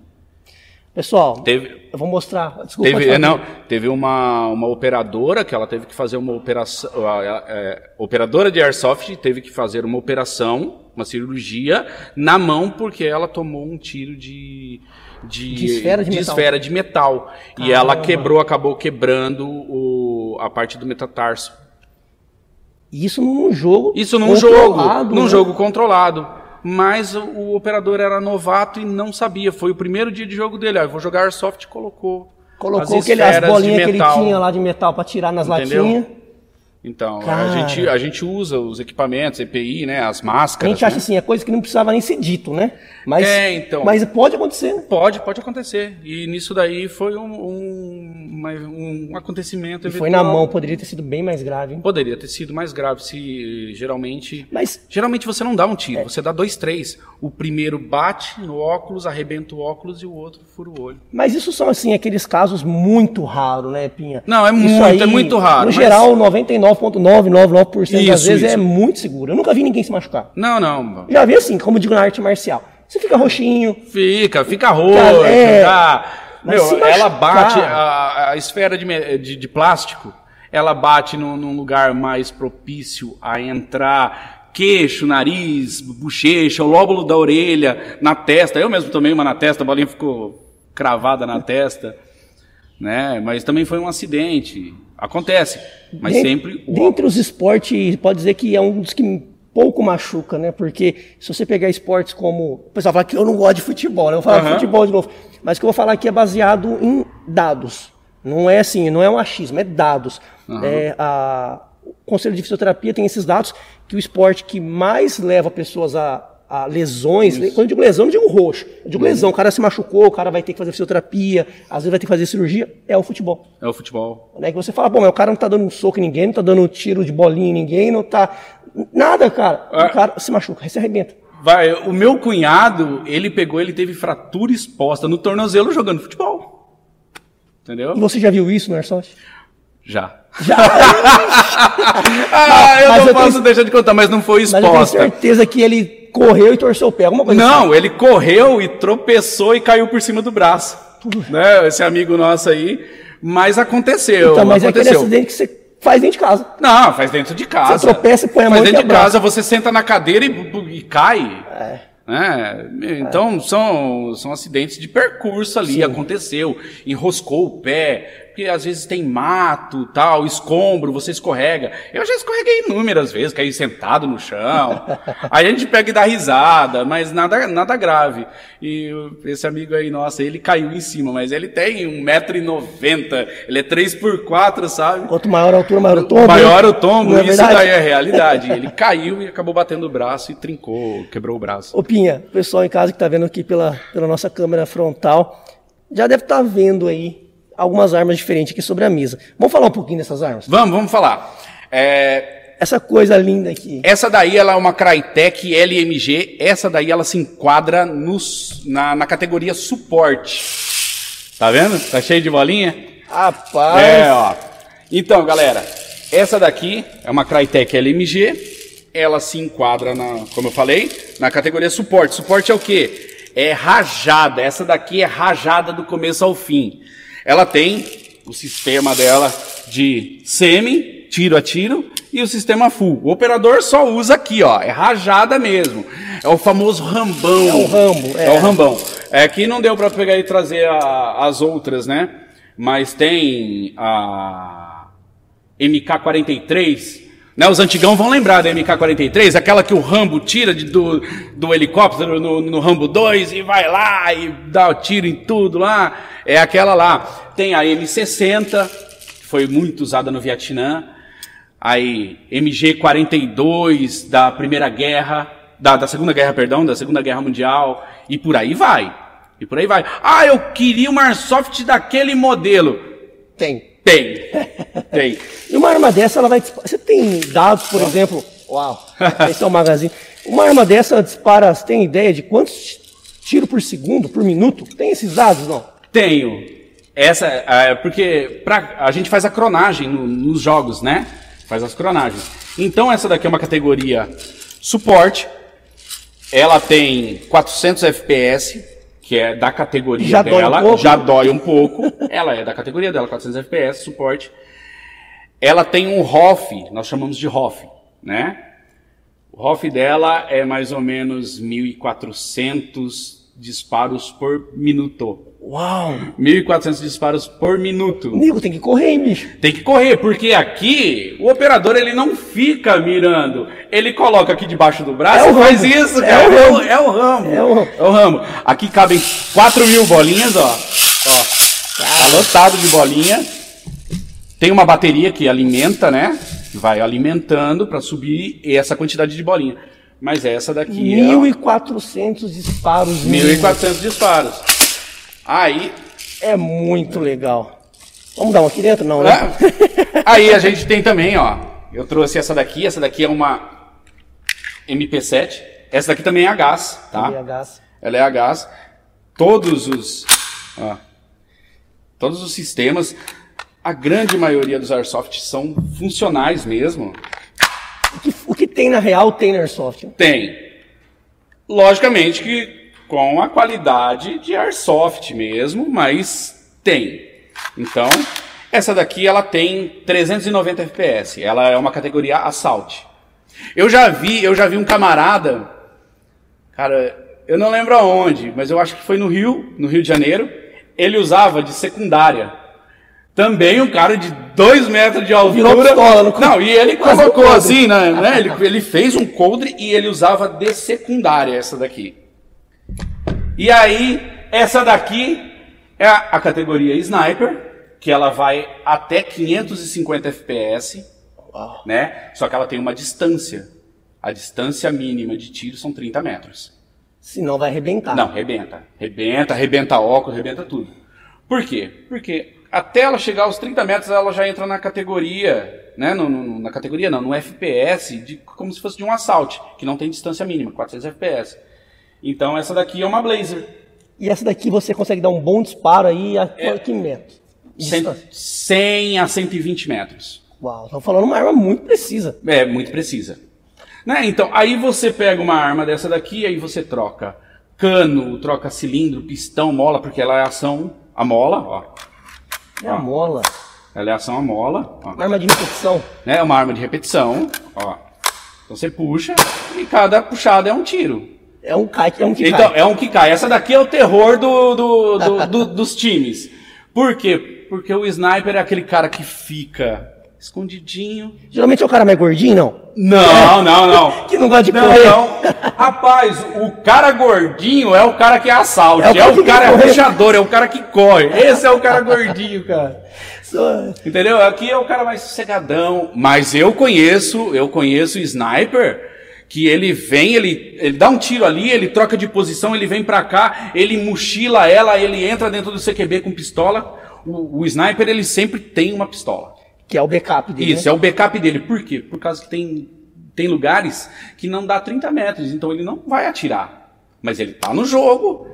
Pessoal,
Teve,
eu vou mostrar. Desculpa.
Teve, não, teve uma, uma operadora que ela teve que fazer uma operação. é, operadora de airsoft teve que fazer uma operação, uma cirurgia, na mão, porque ela tomou um tiro de. De,
De esfera de metal.
esfera de metal. E ela quebrou, acabou quebrando o, a parte do metatarso.
Isso num jogo.
Isso num jogo, num
né?
jogo controlado. Mas o, o operador era novato e não sabia. Foi o primeiro dia de jogo dele. Ah, eu vou jogar airsoft, colocou.
Colocou
as
aquele, as bolinhas que ele tinha lá de metal pra tirar nas
Entendeu?
latinhas.
Então,
Cara.
a gente, a gente usa os equipamentos, EPI, né, as
A
máscaras.
gente acha
né?
assim, é coisa que não precisava nem ser dito, né? Mas,
É, então.
mas pode acontecer, né?
Pode, pode acontecer. E nisso daí foi um, um, um acontecimento
E
eventual.
foi na mão, poderia ter sido bem mais grave. hein?
Poderia ter sido mais grave se geralmente.
Mas
Geralmente você não dá um tiro,
É.
você dá dois, três. O primeiro bate no óculos, arrebenta o óculos e o outro fura o olho.
Mas isso são, assim, aqueles casos muito raros, né, Pinha?
Não, é
Isso
muito, é muito raro,
No
mas-
geral, 99,999% das
Isso,
vezes é
isso.
muito seguro. Eu nunca vi ninguém se machucar.
Não, não.
Já vi assim, como digo na arte marcial. Você fica roxinho,
Fica, fica roxo,
é.
fica-
Mas
Meu, ela bate, a, a esfera de, de- de plástico, ela bate num, num lugar mais propício a entrar queixo, nariz, bochecha, o lóbulo da orelha, na testa. Eu mesmo tomei uma na testa, a bolinha ficou cravada na testa, né? Mas também foi um acidente. Acontece, mas
Den-
sempre
Dentre os esportes, pode dizer que é um dos que pouco machuca, né? Porque se você pegar esportes como. O pessoal fala que eu não gosto de futebol, né? Eu vou falar de
Aham.
futebol de novo. Mas o que eu vou falar aqui é baseado em dados. Não é assim, não é um achismo, é dados. É, a- o Conselho de Fisioterapia tem esses dados que o esporte que mais leva pessoas a, a lesões, quando eu digo lesão, eu digo roxo, eu
Uhum.
digo lesão, o cara se machucou, o cara vai ter que fazer fisioterapia, às vezes vai ter que fazer cirurgia, é o futebol.
é o futebol.
Né? Que você fala, pô, mas o cara não tá dando um soco em ninguém, não tá dando um tiro de bolinha em ninguém, não tá. Nada, cara.
Ah.
O cara se machuca, se arrebenta.
Vai, o meu cunhado, ele pegou, ele teve fratura exposta no tornozelo jogando futebol. Entendeu?
E você já viu isso no Airsoft?
Já. Já. ah, eu mas não eu posso tenho... deixar de contar, mas não foi exposta. Mas eu
tenho certeza que ele correu e torceu o pé, alguma coisa
Não, assim. ele correu e tropeçou e caiu por cima do braço. né? Esse amigo nosso aí. Mas aconteceu.
Então, mas
aconteceu.
é aquele acidente que você faz dentro de casa.
Não, faz dentro de casa.
Você tropeça e põe a mão
Faz dentro de casa, você senta na cadeira e, e cai. É. Né? Então, é. são, são acidentes de percurso ali, Sim. aconteceu, enroscou o pé, porque às vezes tem mato, tal, escombro, você escorrega. Eu já escorreguei inúmeras vezes, caí sentado no chão. aí a gente pega e dá risada, mas nada, nada grave. E esse amigo aí, nossa, ele caiu em cima, mas ele tem 1,90m, ele é 3x4, sabe?
Quanto maior a altura, maior o tombo.
Maior o tombo, é isso verdade? daí é realidade. Ele caiu e acabou batendo o braço e trincou, quebrou o braço.
Ô Pinha, o pessoal em casa que está vendo aqui pela, pela nossa câmera frontal, já deve estar tá vendo aí algumas armas diferentes aqui sobre a mesa. Vamos falar um pouquinho dessas armas?
Vamos, vamos falar. É...
Essa coisa linda aqui.
Essa daí ela é uma Crytek LMG. Essa daí ela se enquadra nos, na, na categoria suporte. Tá vendo? Tá cheio de bolinha?
Rapaz.
É, ó. Então, galera, essa daqui é uma Crytek LMG. Ela se enquadra na, como eu falei, na categoria suporte. Suporte é o quê? É rajada. Essa daqui é rajada do começo ao fim. Ela tem o sistema dela de semi, tiro a tiro, e o sistema full. O operador só usa aqui, ó, é rajada mesmo. É o famoso rambão.
É o rambo.
É, é o rambão. É que não deu para pegar e trazer a, as outras, né? Mas tem a MK43, né, os antigão vão lembrar da MK-43, aquela que o Rambo tira de, do, do helicóptero no, no, Rambo 2 e vai lá e dá o tiro em tudo lá. É aquela lá. Tem a M60, que foi muito usada no Vietnã. Aí MG-42 da Primeira Guerra, da, da Segunda Guerra, perdão, da Segunda Guerra Mundial. E por aí vai. E por aí vai. Ah, eu queria uma Airsoft daquele modelo.
Tem.
Tem. Tem.
E uma arma dessa, ela vai. Você tem dados, por exemplo. Uau! Esse é o magazine. Uma arma dessa ela dispara. Você tem ideia de quantos tiros por segundo, por minuto? Tem esses dados, não?
Tenho. Essa, é, porque pra, a gente faz a cronagem no, nos jogos, né? Faz as cronagens. Então, essa daqui é uma categoria suporte. Ela tem 400 FPS que é da categoria já dela, dói um já dói um pouco. Ela é da categoria dela, 400 FPS, suporte. Ela tem um ROF, nós chamamos de ROF, né? O ROF dela é mais ou menos 1.400 disparos por minuto.
Uau!
1.400 disparos por minuto.
Nico, tem que correr, hein, bicho?
Tem que correr, porque aqui o operador ele não fica mirando. Ele coloca aqui debaixo do braço é e faz isso, é cara. É o, é o ramo. É o, é o ramo. Aqui cabem 4 mil bolinhas, ó. ó. Tá lotado de bolinha. Tem uma bateria que alimenta, né? Vai alimentando para subir essa quantidade de bolinha. Mas essa daqui
1.400 é... disparos.
1.400 disparos. Aí.
É muito legal. Vamos dar uma aqui dentro? Não, né?
É. Aí a gente tem também, ó. Eu trouxe essa daqui. Essa daqui é uma MP7. Essa daqui também é a gás, tá? Também é a gás. Ela é a gás. Todos os. Ó, todos os sistemas. A grande maioria dos Airsoft são funcionais mesmo.
Que tem na real tem na Airsoft?
Tem. Logicamente que com a qualidade de Airsoft mesmo, mas tem. Então, essa daqui ela tem 390 FPS. Ela é uma categoria Assault. Eu já vi, eu já vi um camarada, cara, eu não lembro aonde, mas eu acho que foi no Rio, no Rio de Janeiro. Ele usava de secundária também um cara de 2 metros de altura. Pistola, não, não, e ele colocou assim, né? né? Ele, ele fez um coldre e ele usava de secundária essa daqui. E aí, essa daqui é a, a categoria Sniper, que ela vai até 550 FPS, Uau. né? Só que ela tem uma distância. A distância mínima de tiro são 30 metros.
Senão vai arrebentar.
Não, arrebenta. Arrebenta, arrebenta óculos, arrebenta tudo. Por quê? Porque até ela chegar aos 30 metros, ela já entra na categoria, né? No, no, na categoria não, no FPS, de, como se fosse de um assalto, que não tem distância mínima, 400 FPS. Então essa daqui é uma Blazer.
E essa daqui você consegue dar um bom disparo aí a é, que metro?
Cem-
Distância.
100 a 120 metros.
Uau, estamos falando uma arma muito precisa.
É, muito precisa. Né? Então, aí você pega uma arma dessa daqui, aí você troca cano, troca cilindro, pistão, mola, porque ela é ação a mola, ó.
É a mola.
Ela é ação a mola, ó.
Uma arma de repetição.
É uma arma de repetição, ó. Então você puxa e cada puxada é um tiro.
É um cai, é um que
Então,
cai.
é um que cai. Essa daqui é o terror do, do- do- do- dos times. Por quê? Porque o sniper é aquele cara que fica escondidinho.
Geralmente é o cara mais gordinho, não?
Não, não, não.
Que não gosta de
Não,
correr.
não. Rapaz, o cara gordinho é o cara que é assalto.
É
É
o cara
o
que
cara fechador, é o cara que corre. Esse é o cara gordinho, cara. Entendeu? Aqui é o cara mais sossegadão. Mas eu conheço, eu conheço o sniper que ele vem, ele, ele dá um tiro ali, ele troca de posição, ele vem pra cá, ele mochila ela, ele entra dentro do CQB com pistola. O, o sniper, ele sempre tem uma pistola.
Que é o backup dele.
Isso, é o backup dele. Por quê? Por causa que tem, tem lugares que não dá 30 metros, então ele não vai atirar. Mas ele tá no jogo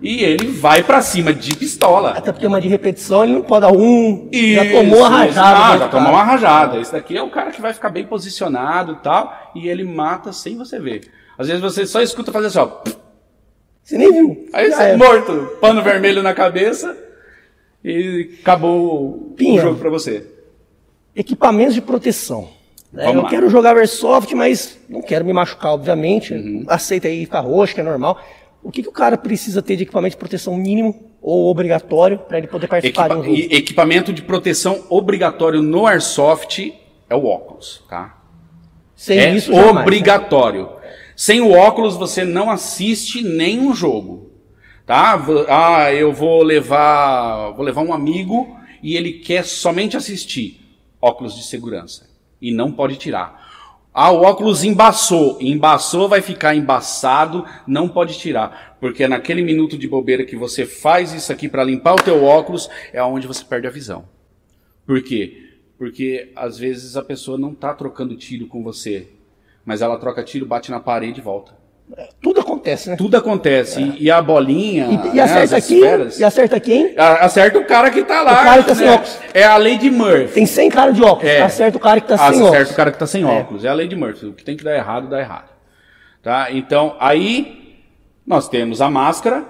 e ele vai pra cima de pistola.
Até porque uma de repetição ele não pode dar um. já tomou a
isso.
rajada.
Ah,
né,
já tomou uma rajada. Esse daqui é o cara que vai ficar bem posicionado e tal, e ele mata sem você ver. Às vezes você só escuta fazer assim, ó.
Você nem viu.
Aí você
é.
morto, pano vermelho na cabeça e acabou
Pinha.
o jogo pra você.
Equipamentos de proteção. né?
Vamos
eu
lá.
quero jogar Airsoft, mas não quero me machucar, obviamente.
Uhum.
Aceita aí ficar roxo, que é normal. O que, que o cara precisa ter de equipamento de proteção mínimo ou obrigatório para ele poder participar
Equipa-
de um jogo?
equipamento de proteção obrigatório no Airsoft é o óculos, tá?
Sem
é
isso, jamais, né?
obrigatório. Sem o óculos você não assiste nenhum jogo, tá? Ah, eu vou levar, vou levar um amigo e ele quer somente assistir óculos de segurança e não pode tirar. Ah, o óculos embaçou, embaçou, vai ficar embaçado, não pode tirar, porque naquele minuto de bobeira que você faz isso aqui para limpar o teu óculos é onde você perde a visão. Por quê? Porque às vezes a pessoa não tá trocando tiro com você, mas ela troca tiro, bate na parede e volta.
Tudo acontece, né?
Tudo acontece. E, e a bolinha.
E, e
né,
acerta
as
aqui,
esferas,
e acerta aqui, hein?
a- acerta o cara que tá lá.
O cara que tá sem
né?
óculos.
É a lei de Murphy.
Tem 100 cara de óculos.
É.
Acerta o cara que tá
Ah,
sem
acerta
óculos.
o cara que tá sem óculos. É a lei de Murphy. O que tem que dar errado, dá errado. Tá? Então, aí nós temos a máscara,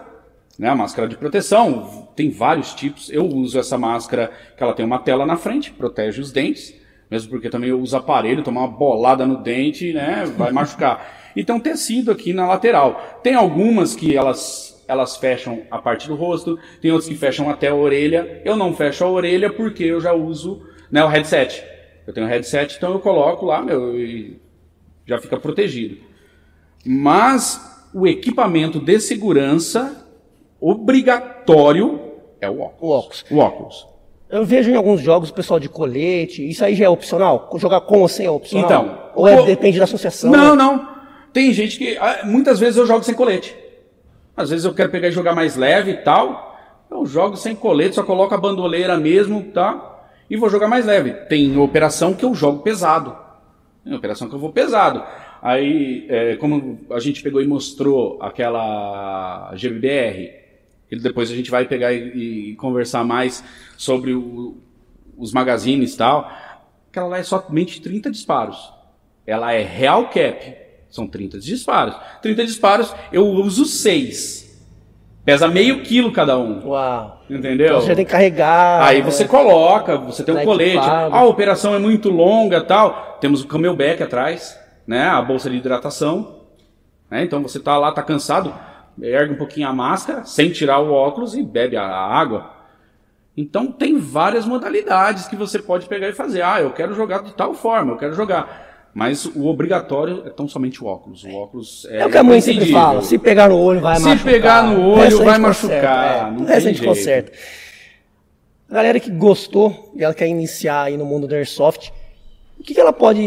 né? A máscara de proteção. Tem vários tipos. Eu uso essa máscara que ela tem uma tela na frente, protege os dentes. Mesmo porque também eu uso aparelho, tomar uma bolada no dente, né? Vai machucar. E tem um tecido aqui na lateral. Tem algumas que elas, elas fecham a parte do rosto, tem outras que fecham até a orelha. Eu não fecho a orelha porque eu já uso né, o headset. Eu tenho headset, então eu coloco lá, meu, e já fica protegido. Mas o equipamento de segurança obrigatório é o óculos.
O óculos.
O óculos.
Eu vejo em alguns jogos o pessoal de colete. Isso aí já é opcional? Jogar com ou sem é opcional?
Então,
Ou é,
o-
depende da associação?
Não, não. Tem gente que. ah, Muitas vezes eu jogo sem colete. Às vezes eu quero pegar e jogar mais leve e tal. Eu jogo sem colete, só coloco a bandoleira mesmo, tá? E vou jogar mais leve. Tem operação que eu jogo pesado. Tem operação que eu vou pesado. Aí, é, como a gente pegou e mostrou aquela GBR, que depois a gente vai pegar e, e conversar mais sobre o- os magazines e tal. Aquela lá é somente 30 disparos. Ela é real cap. São 30 disparos. 30 disparos, eu uso 6. Pesa meio quilo cada um.
Uau.
Entendeu?
Então você já tem que carregar.
Aí você coloca, você tem um colete.
equipado.
Ah, a operação é muito longa tal. Temos o camelback atrás, né? A bolsa de hidratação. né? Então você tá lá, tá cansado, ergue um pouquinho a máscara, sem tirar o óculos e bebe a água. Então tem várias modalidades que você pode pegar e fazer. Ah, eu quero jogar de tal forma, eu quero jogar. Mas o obrigatório é tão somente o óculos. O óculos é,
É o que a mãe sempre fala. Se pegar no olho, vai
Se
machucar.
pegar no olho, vai machucar,
conserta,
não
resto a gente
jeito.
conserta. A galera que gostou e ela quer iniciar aí no mundo do Airsoft, o que, que ela pode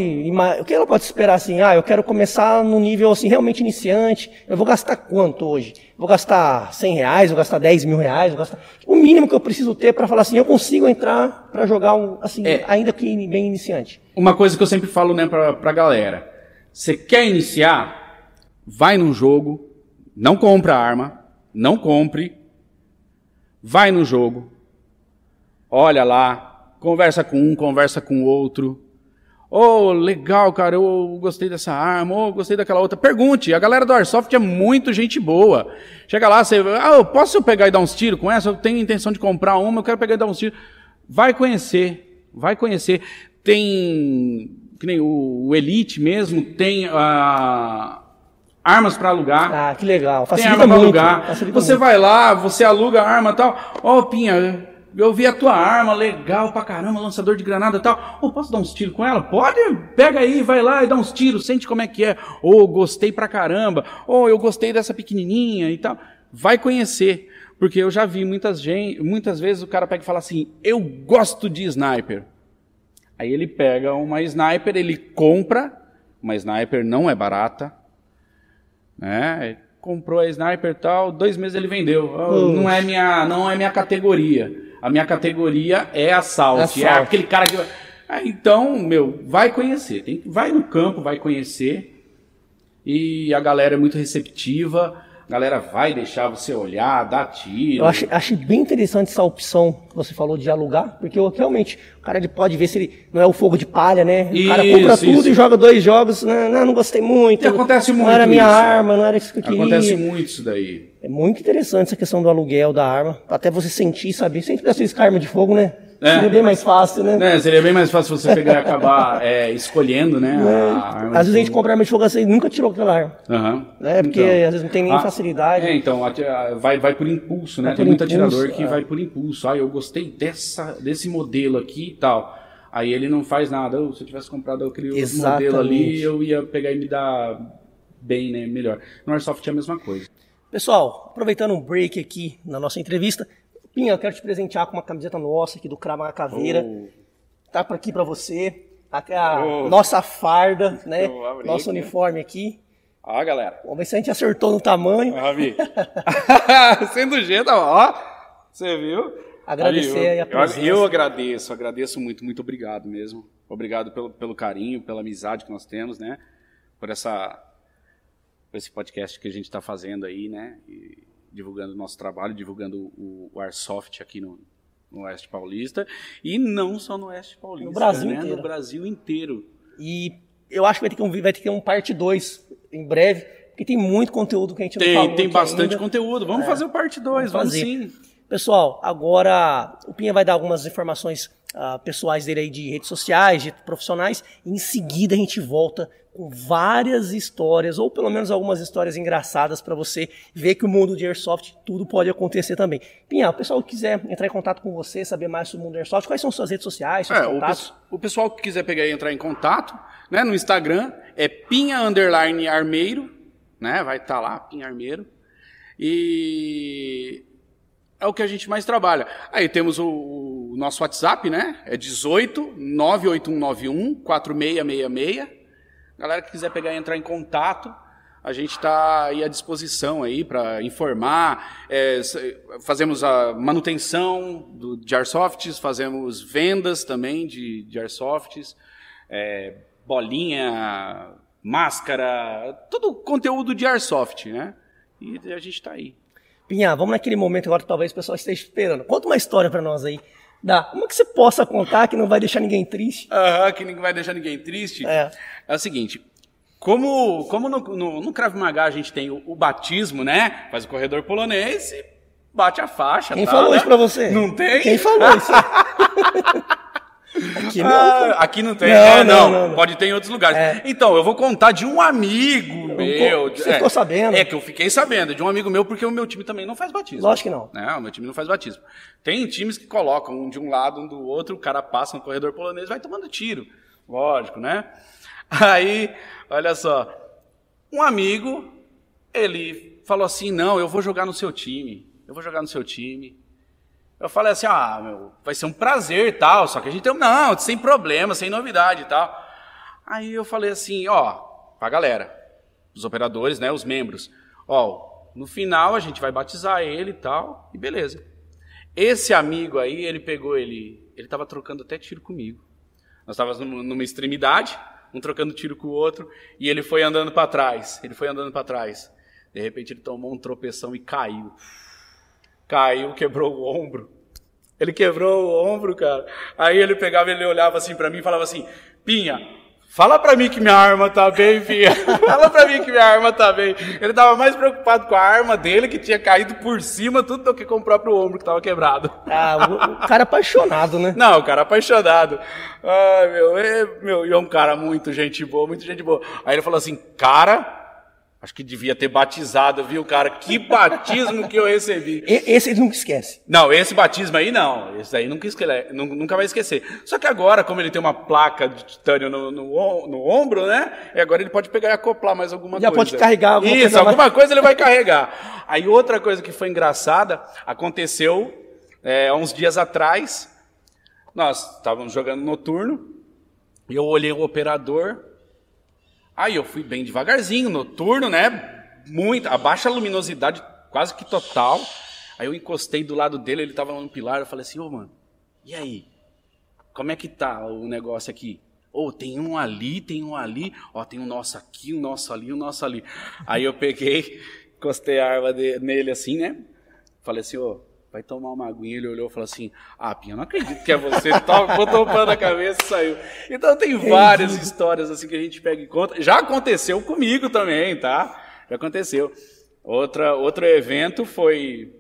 o que ela pode esperar assim? Ah, eu quero começar no nível assim realmente iniciante. Eu vou gastar quanto hoje? Vou gastar 100 reais? Vou gastar 10 mil reais? Vou gastar o mínimo que eu preciso ter para falar assim, eu consigo entrar para jogar um assim,
É.
ainda que bem iniciante.
Uma coisa que eu sempre falo né, pra, pra galera. Você quer iniciar? Vai num jogo, não compra arma, não compre, vai no jogo, olha lá, conversa com um, conversa com o outro. Oh, legal, cara, eu gostei dessa arma, oh, gostei daquela outra. Pergunte, a galera do Airsoft é muito gente boa. Chega lá, você, ah, eu posso pegar e dar uns tiros com essa? Eu tenho intenção de comprar uma, eu quero pegar e dar uns tiros. Vai conhecer, vai conhecer. Tem, que nem o, o Elite mesmo, tem a armas para alugar.
Ah, que legal.
Facilita tem arma para alugar. Você muito. vai lá, você aluga a arma e tal. Ó, oh, Pinha, eu vi a tua arma, legal pra caramba, lançador de granada e tal. Oh, posso dar uns tiros com ela? Pode? Pega aí, vai lá e dá uns tiros, sente como é que é. Ou oh, gostei pra caramba. Ou oh, eu gostei dessa pequenininha e tal. Vai conhecer. Porque eu já vi muitas, gente, muitas vezes o cara pega e fala assim: Eu gosto de sniper. Aí ele pega uma sniper, ele compra. Uma sniper não é barata. Né? Comprou a sniper e tal, dois meses ele vendeu. Oh, não é minha, não é minha categoria. A minha categoria é assalto. É, é aquele cara que. Ah, então, meu, vai conhecer. Tem, vai no campo, vai conhecer. E a galera é muito receptiva. A galera vai deixar você olhar, dar tiro.
Eu acho, acho bem interessante essa opção que você falou de alugar, porque eu, realmente o cara ele pode ver se ele não é o fogo de palha, né? O isso, cara compra tudo isso. e joga dois jogos, né? não, não gostei muito. E
acontece muito.
Não era minha isso. arma, não era isso que eu queria.
Acontece muito isso daí.
É muito interessante essa questão do aluguel da arma, até você sentir, saber. Sempre precisa arma de fogo, né? É. Seria bem mais fácil, né?
É, seria bem mais fácil você pegar e acabar é, escolhendo, né?
É. Às vezes a gente compra arma de fogo assim e nunca tirou aquela arma.
Uhum.
Né? Porque então, às vezes não tem nem ah, facilidade.
É, então, vai, vai por impulso, né? Tem muito impulso, atirador que é. vai por impulso. Ah, eu gostei dessa, desse modelo aqui e tal. Aí ele não faz nada. Oh, se eu tivesse comprado aquele modelo ali, eu ia pegar e me dar bem, né? Melhor. No Airsoft é a mesma coisa.
Pessoal, aproveitando um break aqui na nossa entrevista, Pinha, eu quero te presentear com uma camiseta nossa aqui do Crama Caveira. Oh. Tá por aqui para você. A oh. nossa farda, né? Oh, nosso uniforme aqui.
Ó, galera.
Vamos ver se a gente acertou no tamanho.
Ah, Sendo jeito, ó. Você viu?
Agradecer aí, eu, a
presença. Eu, eu agradeço, agradeço muito, muito obrigado mesmo. Obrigado pelo, pelo carinho, pela amizade que nós temos, né? Por essa por esse podcast que a gente está fazendo aí, né? E divulgando o nosso trabalho, divulgando o, o Airsoft aqui no, no Oeste Paulista. E não só no Oeste Paulista,
no Brasil
né?
inteiro.
No Brasil inteiro.
E eu acho que vai ter que, um, vai ter, que ter um parte 2 em breve, porque tem muito conteúdo que a gente
tem,
não falou
Tem bastante
ainda.
conteúdo. Vamos é, fazer o parte 2, vamos, vamos sim.
Pessoal, agora o Pinha vai dar algumas informações uh, pessoais dele aí de redes sociais, de profissionais. E em seguida a gente volta com várias histórias, ou pelo menos algumas histórias engraçadas para você ver que o mundo de Airsoft tudo pode acontecer também. Pinha, o pessoal que quiser entrar em contato com você, saber mais sobre o mundo do Airsoft, quais são suas redes sociais, seus
é, contatos? O, o, pessoal que quiser pegar e entrar em contato, né, no Instagram é pinha underline armeiro, né, vai estar tá lá, pinha armeiro. E é o que a gente mais trabalha. Aí temos o, o nosso WhatsApp, né? É 18 98191 4666. Galera que quiser pegar e entrar em contato, a gente está aí à disposição aí para informar. É, fazemos a manutenção do, de airsofts, fazemos vendas também de, de airsofts, é, bolinha, máscara, todo conteúdo de airsoft, né? E a gente está aí.
Pinha, vamos naquele momento agora que talvez o pessoal esteja esperando. Conta uma história para nós aí. Dá. Uma que você possa contar que não vai deixar ninguém triste.
Aham, que não vai deixar ninguém triste.
É.
É o seguinte, como, como no, no, no Krav Maga a gente tem o, o, batismo, né? Faz o corredor polonês e bate a faixa.
Quem tá, falou
né?
isso pra você?
Não tem?
Quem falou isso?
Aqui não. Ah, aqui não tem. Não, é, não, não, não, Pode ter em outros lugares. É. Então, eu vou contar de um amigo meu.
Você é, ficou sabendo?
É que eu fiquei sabendo de um amigo meu, porque o meu time também não faz batismo.
Lógico que não.
É, o meu time não faz batismo. Tem times que colocam um de um lado, um do outro, o cara passa no corredor polonês e vai tomando tiro. Lógico, né? Aí, olha só. Um amigo, ele falou assim: não, eu vou jogar no seu time. Eu vou jogar no seu time. Eu falei assim, ah, meu, vai ser um prazer e tal, só que a gente tem, não, sem problema, sem novidade e tal. Aí eu falei assim, ó, pra galera, os operadores, né, os membros, ó, no final a gente vai batizar ele e tal, e beleza. Esse amigo aí, ele pegou, ele, ele tava trocando até tiro comigo. Nós estávamos numa extremidade, um trocando tiro com o outro, e ele foi andando para trás, ele foi andando para trás. De repente ele tomou um tropeção e caiu caiu, quebrou o ombro. Ele quebrou o ombro, cara. Aí ele pegava, ele olhava assim para mim e falava assim: Pinha, Fala pra mim que minha arma tá bem, filha. Fala pra mim que minha arma tá bem. Ele tava mais preocupado com a arma dele, que tinha caído por cima, tudo do que com o próprio ombro que tava quebrado.
Ah, o, o cara apaixonado, né?
Não, o cara apaixonado. Ai, meu, é, meu, e é um cara muito gente boa, muito gente boa. Aí ele falou assim, cara, Acho que devia ter batizado, viu, cara? Que batismo que eu recebi.
Esse ele nunca esquece.
Não, esse batismo aí não. Esse aí nunca, esquece, nunca vai esquecer. Só que agora, como ele tem uma placa de titânio no, no, no ombro, né? E agora ele pode pegar e acoplar mais alguma
Já
coisa.
Já pode carregar
alguma Isso, coisa alguma mais... coisa ele vai carregar. Aí outra coisa que foi engraçada, aconteceu é, uns dias atrás. Nós estávamos jogando noturno. E eu olhei o operador, Aí eu fui bem devagarzinho, noturno, né? Muito, a baixa luminosidade quase que total. Aí eu encostei do lado dele, ele tava no pilar, eu falei assim, ô oh, mano, e aí? Como é que tá o negócio aqui? Ô, oh, tem um ali, tem um ali, ó, tem um nosso aqui, um nosso ali, um nosso ali. Aí eu peguei, encostei a arma de, nele assim, né? Falei assim, ô, oh, vai tomar uma aguinha. Ele olhou e falou assim: Ah, Pinha, não acredito que é você. botou o pano na cabeça e saiu. Então tem várias histórias assim que a gente pega em conta. Já aconteceu comigo também, tá? Já aconteceu. Outra, outro evento foi,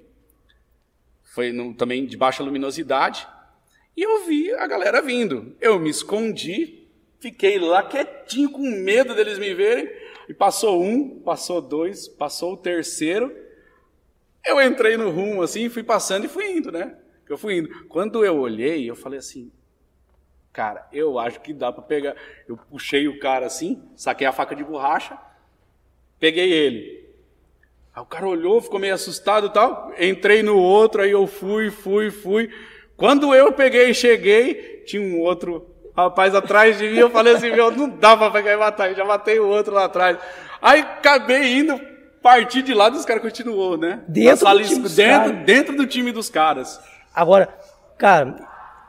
foi no, também de baixa luminosidade. E eu vi a galera vindo. Eu me escondi, fiquei lá quietinho, com medo deles me verem. E passou um, passou dois, passou o terceiro. Eu entrei no rumo assim, fui passando e fui indo, né? Eu fui indo. Quando eu olhei, eu falei assim, cara, eu acho que dá para pegar. Eu puxei o cara assim, saquei a faca de borracha, peguei ele. Aí o cara olhou, ficou meio assustado e tal. Entrei no outro, aí eu fui, fui, fui. Quando eu peguei e cheguei, tinha um outro rapaz atrás de mim. Eu falei assim, meu, não dá pra pegar e matar. Eu já matei o outro lá atrás. Aí acabei indo, partir de lá dos caras continuou, né?
Dentro, do time
dentro, dentro do time dos caras.
Agora, cara,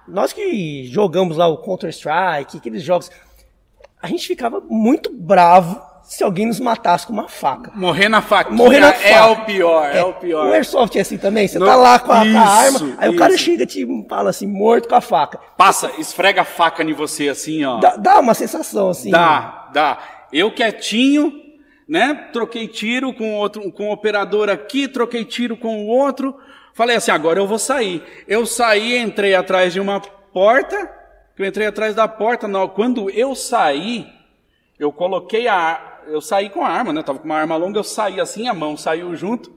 nós que jogamos lá o Counter-Strike, aqueles jogos, a gente ficava muito bravo se alguém nos matasse com uma faca.
Morrer na faca. Morrer na faca. É o pior, é, é, o pior.
O Airsoft é assim também, você no... tá lá com a, isso, a arma, aí isso. o cara chega e te fala assim, morto com a faca.
Passa, esfrega a faca em você assim, ó.
Dá, dá uma sensação assim.
Dá, dá. Eu quietinho, né? Troquei tiro com outro, com um operador aqui, troquei tiro com o outro. Falei assim, agora eu vou sair. Eu saí, entrei atrás de uma porta. Eu entrei atrás da porta. Não, quando eu saí, eu coloquei a, eu saí com a arma, né? Eu tava com uma arma longa, eu saí assim, a mão saiu junto.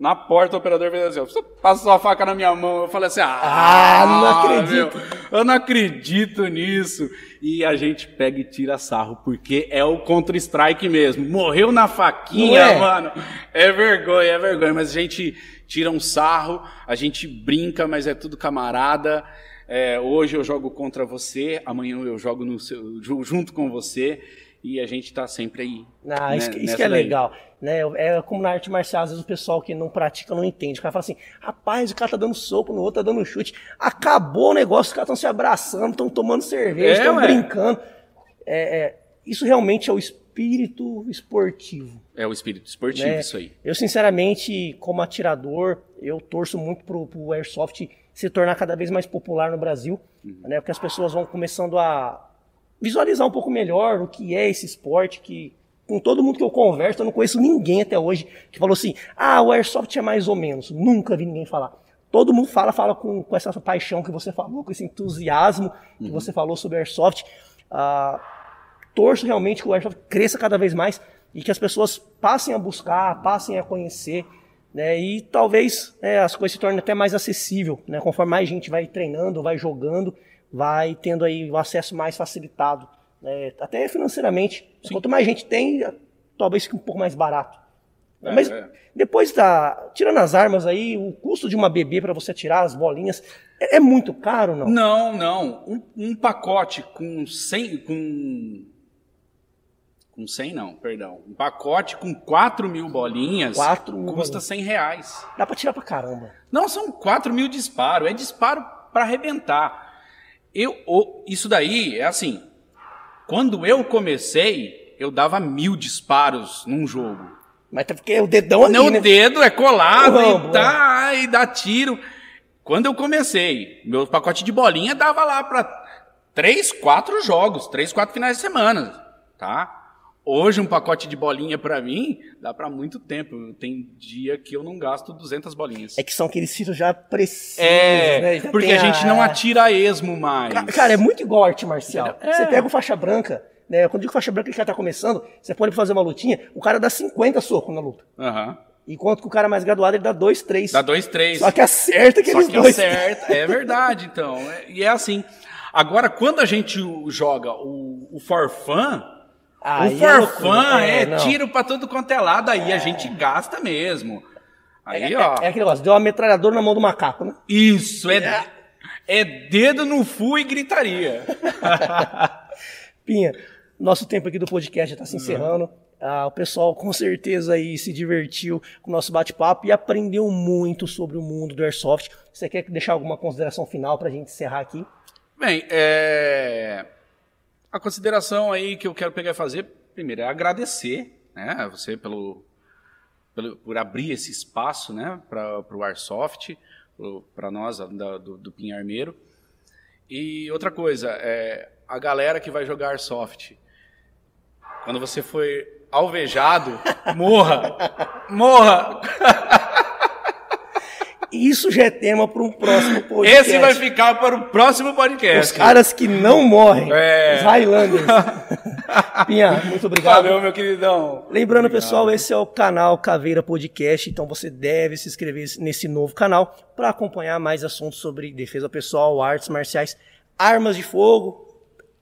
Na porta, o operador fez assim, você passou a faca na minha mão. Eu falei assim, ah,
ah não acredito. Meu,
eu não acredito nisso. E a gente pega e tira sarro, porque é o Counter-Strike mesmo. Morreu na faquinha, é? mano. É vergonha, é vergonha. Mas a gente tira um sarro, a gente brinca, mas é tudo camarada. É, hoje eu jogo contra você, amanhã eu jogo no seu, junto com você e a gente está sempre aí.
Ah, né, isso, isso que é daí. legal. Né? É como na arte marcial, às vezes o pessoal que não pratica não entende. O cara fala assim, rapaz, o cara tá dando soco no outro, tá dando chute. Acabou o negócio, os caras estão se abraçando, estão tomando cerveja, estão é, brincando. É, é, isso realmente é o espírito esportivo.
É o espírito esportivo, né? isso aí.
Eu, sinceramente, como atirador, eu torço muito pro, pro Airsoft se tornar cada vez mais popular no Brasil, uhum. né? Porque as pessoas vão começando a visualizar um pouco melhor o que é esse esporte, que com todo mundo que eu converso, eu não conheço ninguém até hoje que falou assim, ah, o Airsoft é mais ou menos. Nunca vi ninguém falar. Todo mundo fala, fala com, com essa paixão que você falou, com esse entusiasmo que uhum. você falou sobre Airsoft. Ah, torço realmente que o Airsoft cresça cada vez mais e que as pessoas passem a buscar, passem a conhecer, né? E talvez né, as coisas se tornem até mais acessível, né? Conforme mais gente vai treinando, vai jogando, vai tendo aí o acesso mais facilitado, né? até financeiramente. Sim. Quanto mais gente tem, talvez fique um pouco mais barato. É, Mas é. depois da. Tirando as armas aí, o custo de uma bebê para você tirar as bolinhas é, é, muito caro, não?
Não, não. Um, um, pacote com 100. Com, com 100 não, perdão. Um pacote com 4 mil bolinhas
4 mil
custa bolinhas. 100 reais.
Dá para tirar pra caramba.
Não, são 4 mil disparo. É disparo para arrebentar. Eu, isso daí é assim. Quando eu comecei, eu dava mil disparos num jogo.
Mas tá porque o dedão ali,
Não,
né?
o dedo é colado e, dá, e dá tiro. quando eu comecei, meu pacote de bolinha dava lá para três, quatro jogos, três, quatro finais de semana, tá? Hoje um pacote de bolinha para mim dá para muito tempo. Tem dia que eu não gasto 200 bolinhas.
É que são aqueles tiros já precisos,
É,
né? Já
porque a gente não atira a esmo mais.
Ca- Cara, é muito igual arte marcial.
É.
Você pega o faixa branca, né? Quando eu digo faixa branca, que já tá começando, você pode fazer uma lutinha, o cara dá 50 socos na luta.
Aham.
Enquanto que o cara mais graduado, ele dá 2, 3.
Dá dois, três.
Só que acerta
Só
aqueles
que
dois.
acerta. É verdade, então. É- e é assim. Agora, quando a gente joga o, o for fun,
Aí
o
é
for
loucura.
fun é,
não.
tiro pra todo quanto é lado, aí a gente gasta mesmo. Aí, ó.
É, é aquele negócio, deu uma metralhadora na mão do macaco, né?
Isso, é, é dedo no full e gritaria.
Pinha, nosso tempo aqui do podcast já
Uhum.
se encerrando. Ah, o pessoal com certeza aí se divertiu com o nosso bate-papo e aprendeu muito sobre o mundo do Airsoft. Você quer deixar alguma consideração final para a gente encerrar aqui?
Bem, é, a consideração aí que eu quero pegar e fazer, primeiro, é agradecer né, a você pelo, pelo- por abrir esse espaço né, para o Airsoft, para nós da- do, do Pinharmeiro. E outra coisa, é, a galera que vai jogar Airsoft, quando você foi alvejado, morra! Morra!
Isso já é tema para um próximo podcast.
Esse vai ficar para o próximo podcast.
Os caras que não morrem.
É.
Os Highlanders. Pinha, muito obrigado.
Valeu, meu queridão.
Lembrando, pessoal, esse é o canal Caveira Podcast, então você deve se inscrever nesse novo canal para acompanhar mais assuntos sobre defesa pessoal, artes marciais, armas de fogo,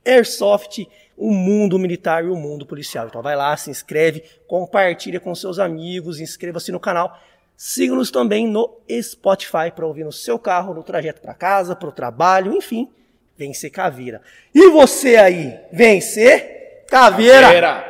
airsoft, o mundo militar e o mundo policial. Então vai lá, se inscreve, compartilha com seus amigos, inscreva-se no canal. Siga-nos também no Spotify para ouvir no seu carro, no trajeto para casa, para o trabalho, enfim, vem ser caveira. E você aí, vem ser caveira.
Caveira.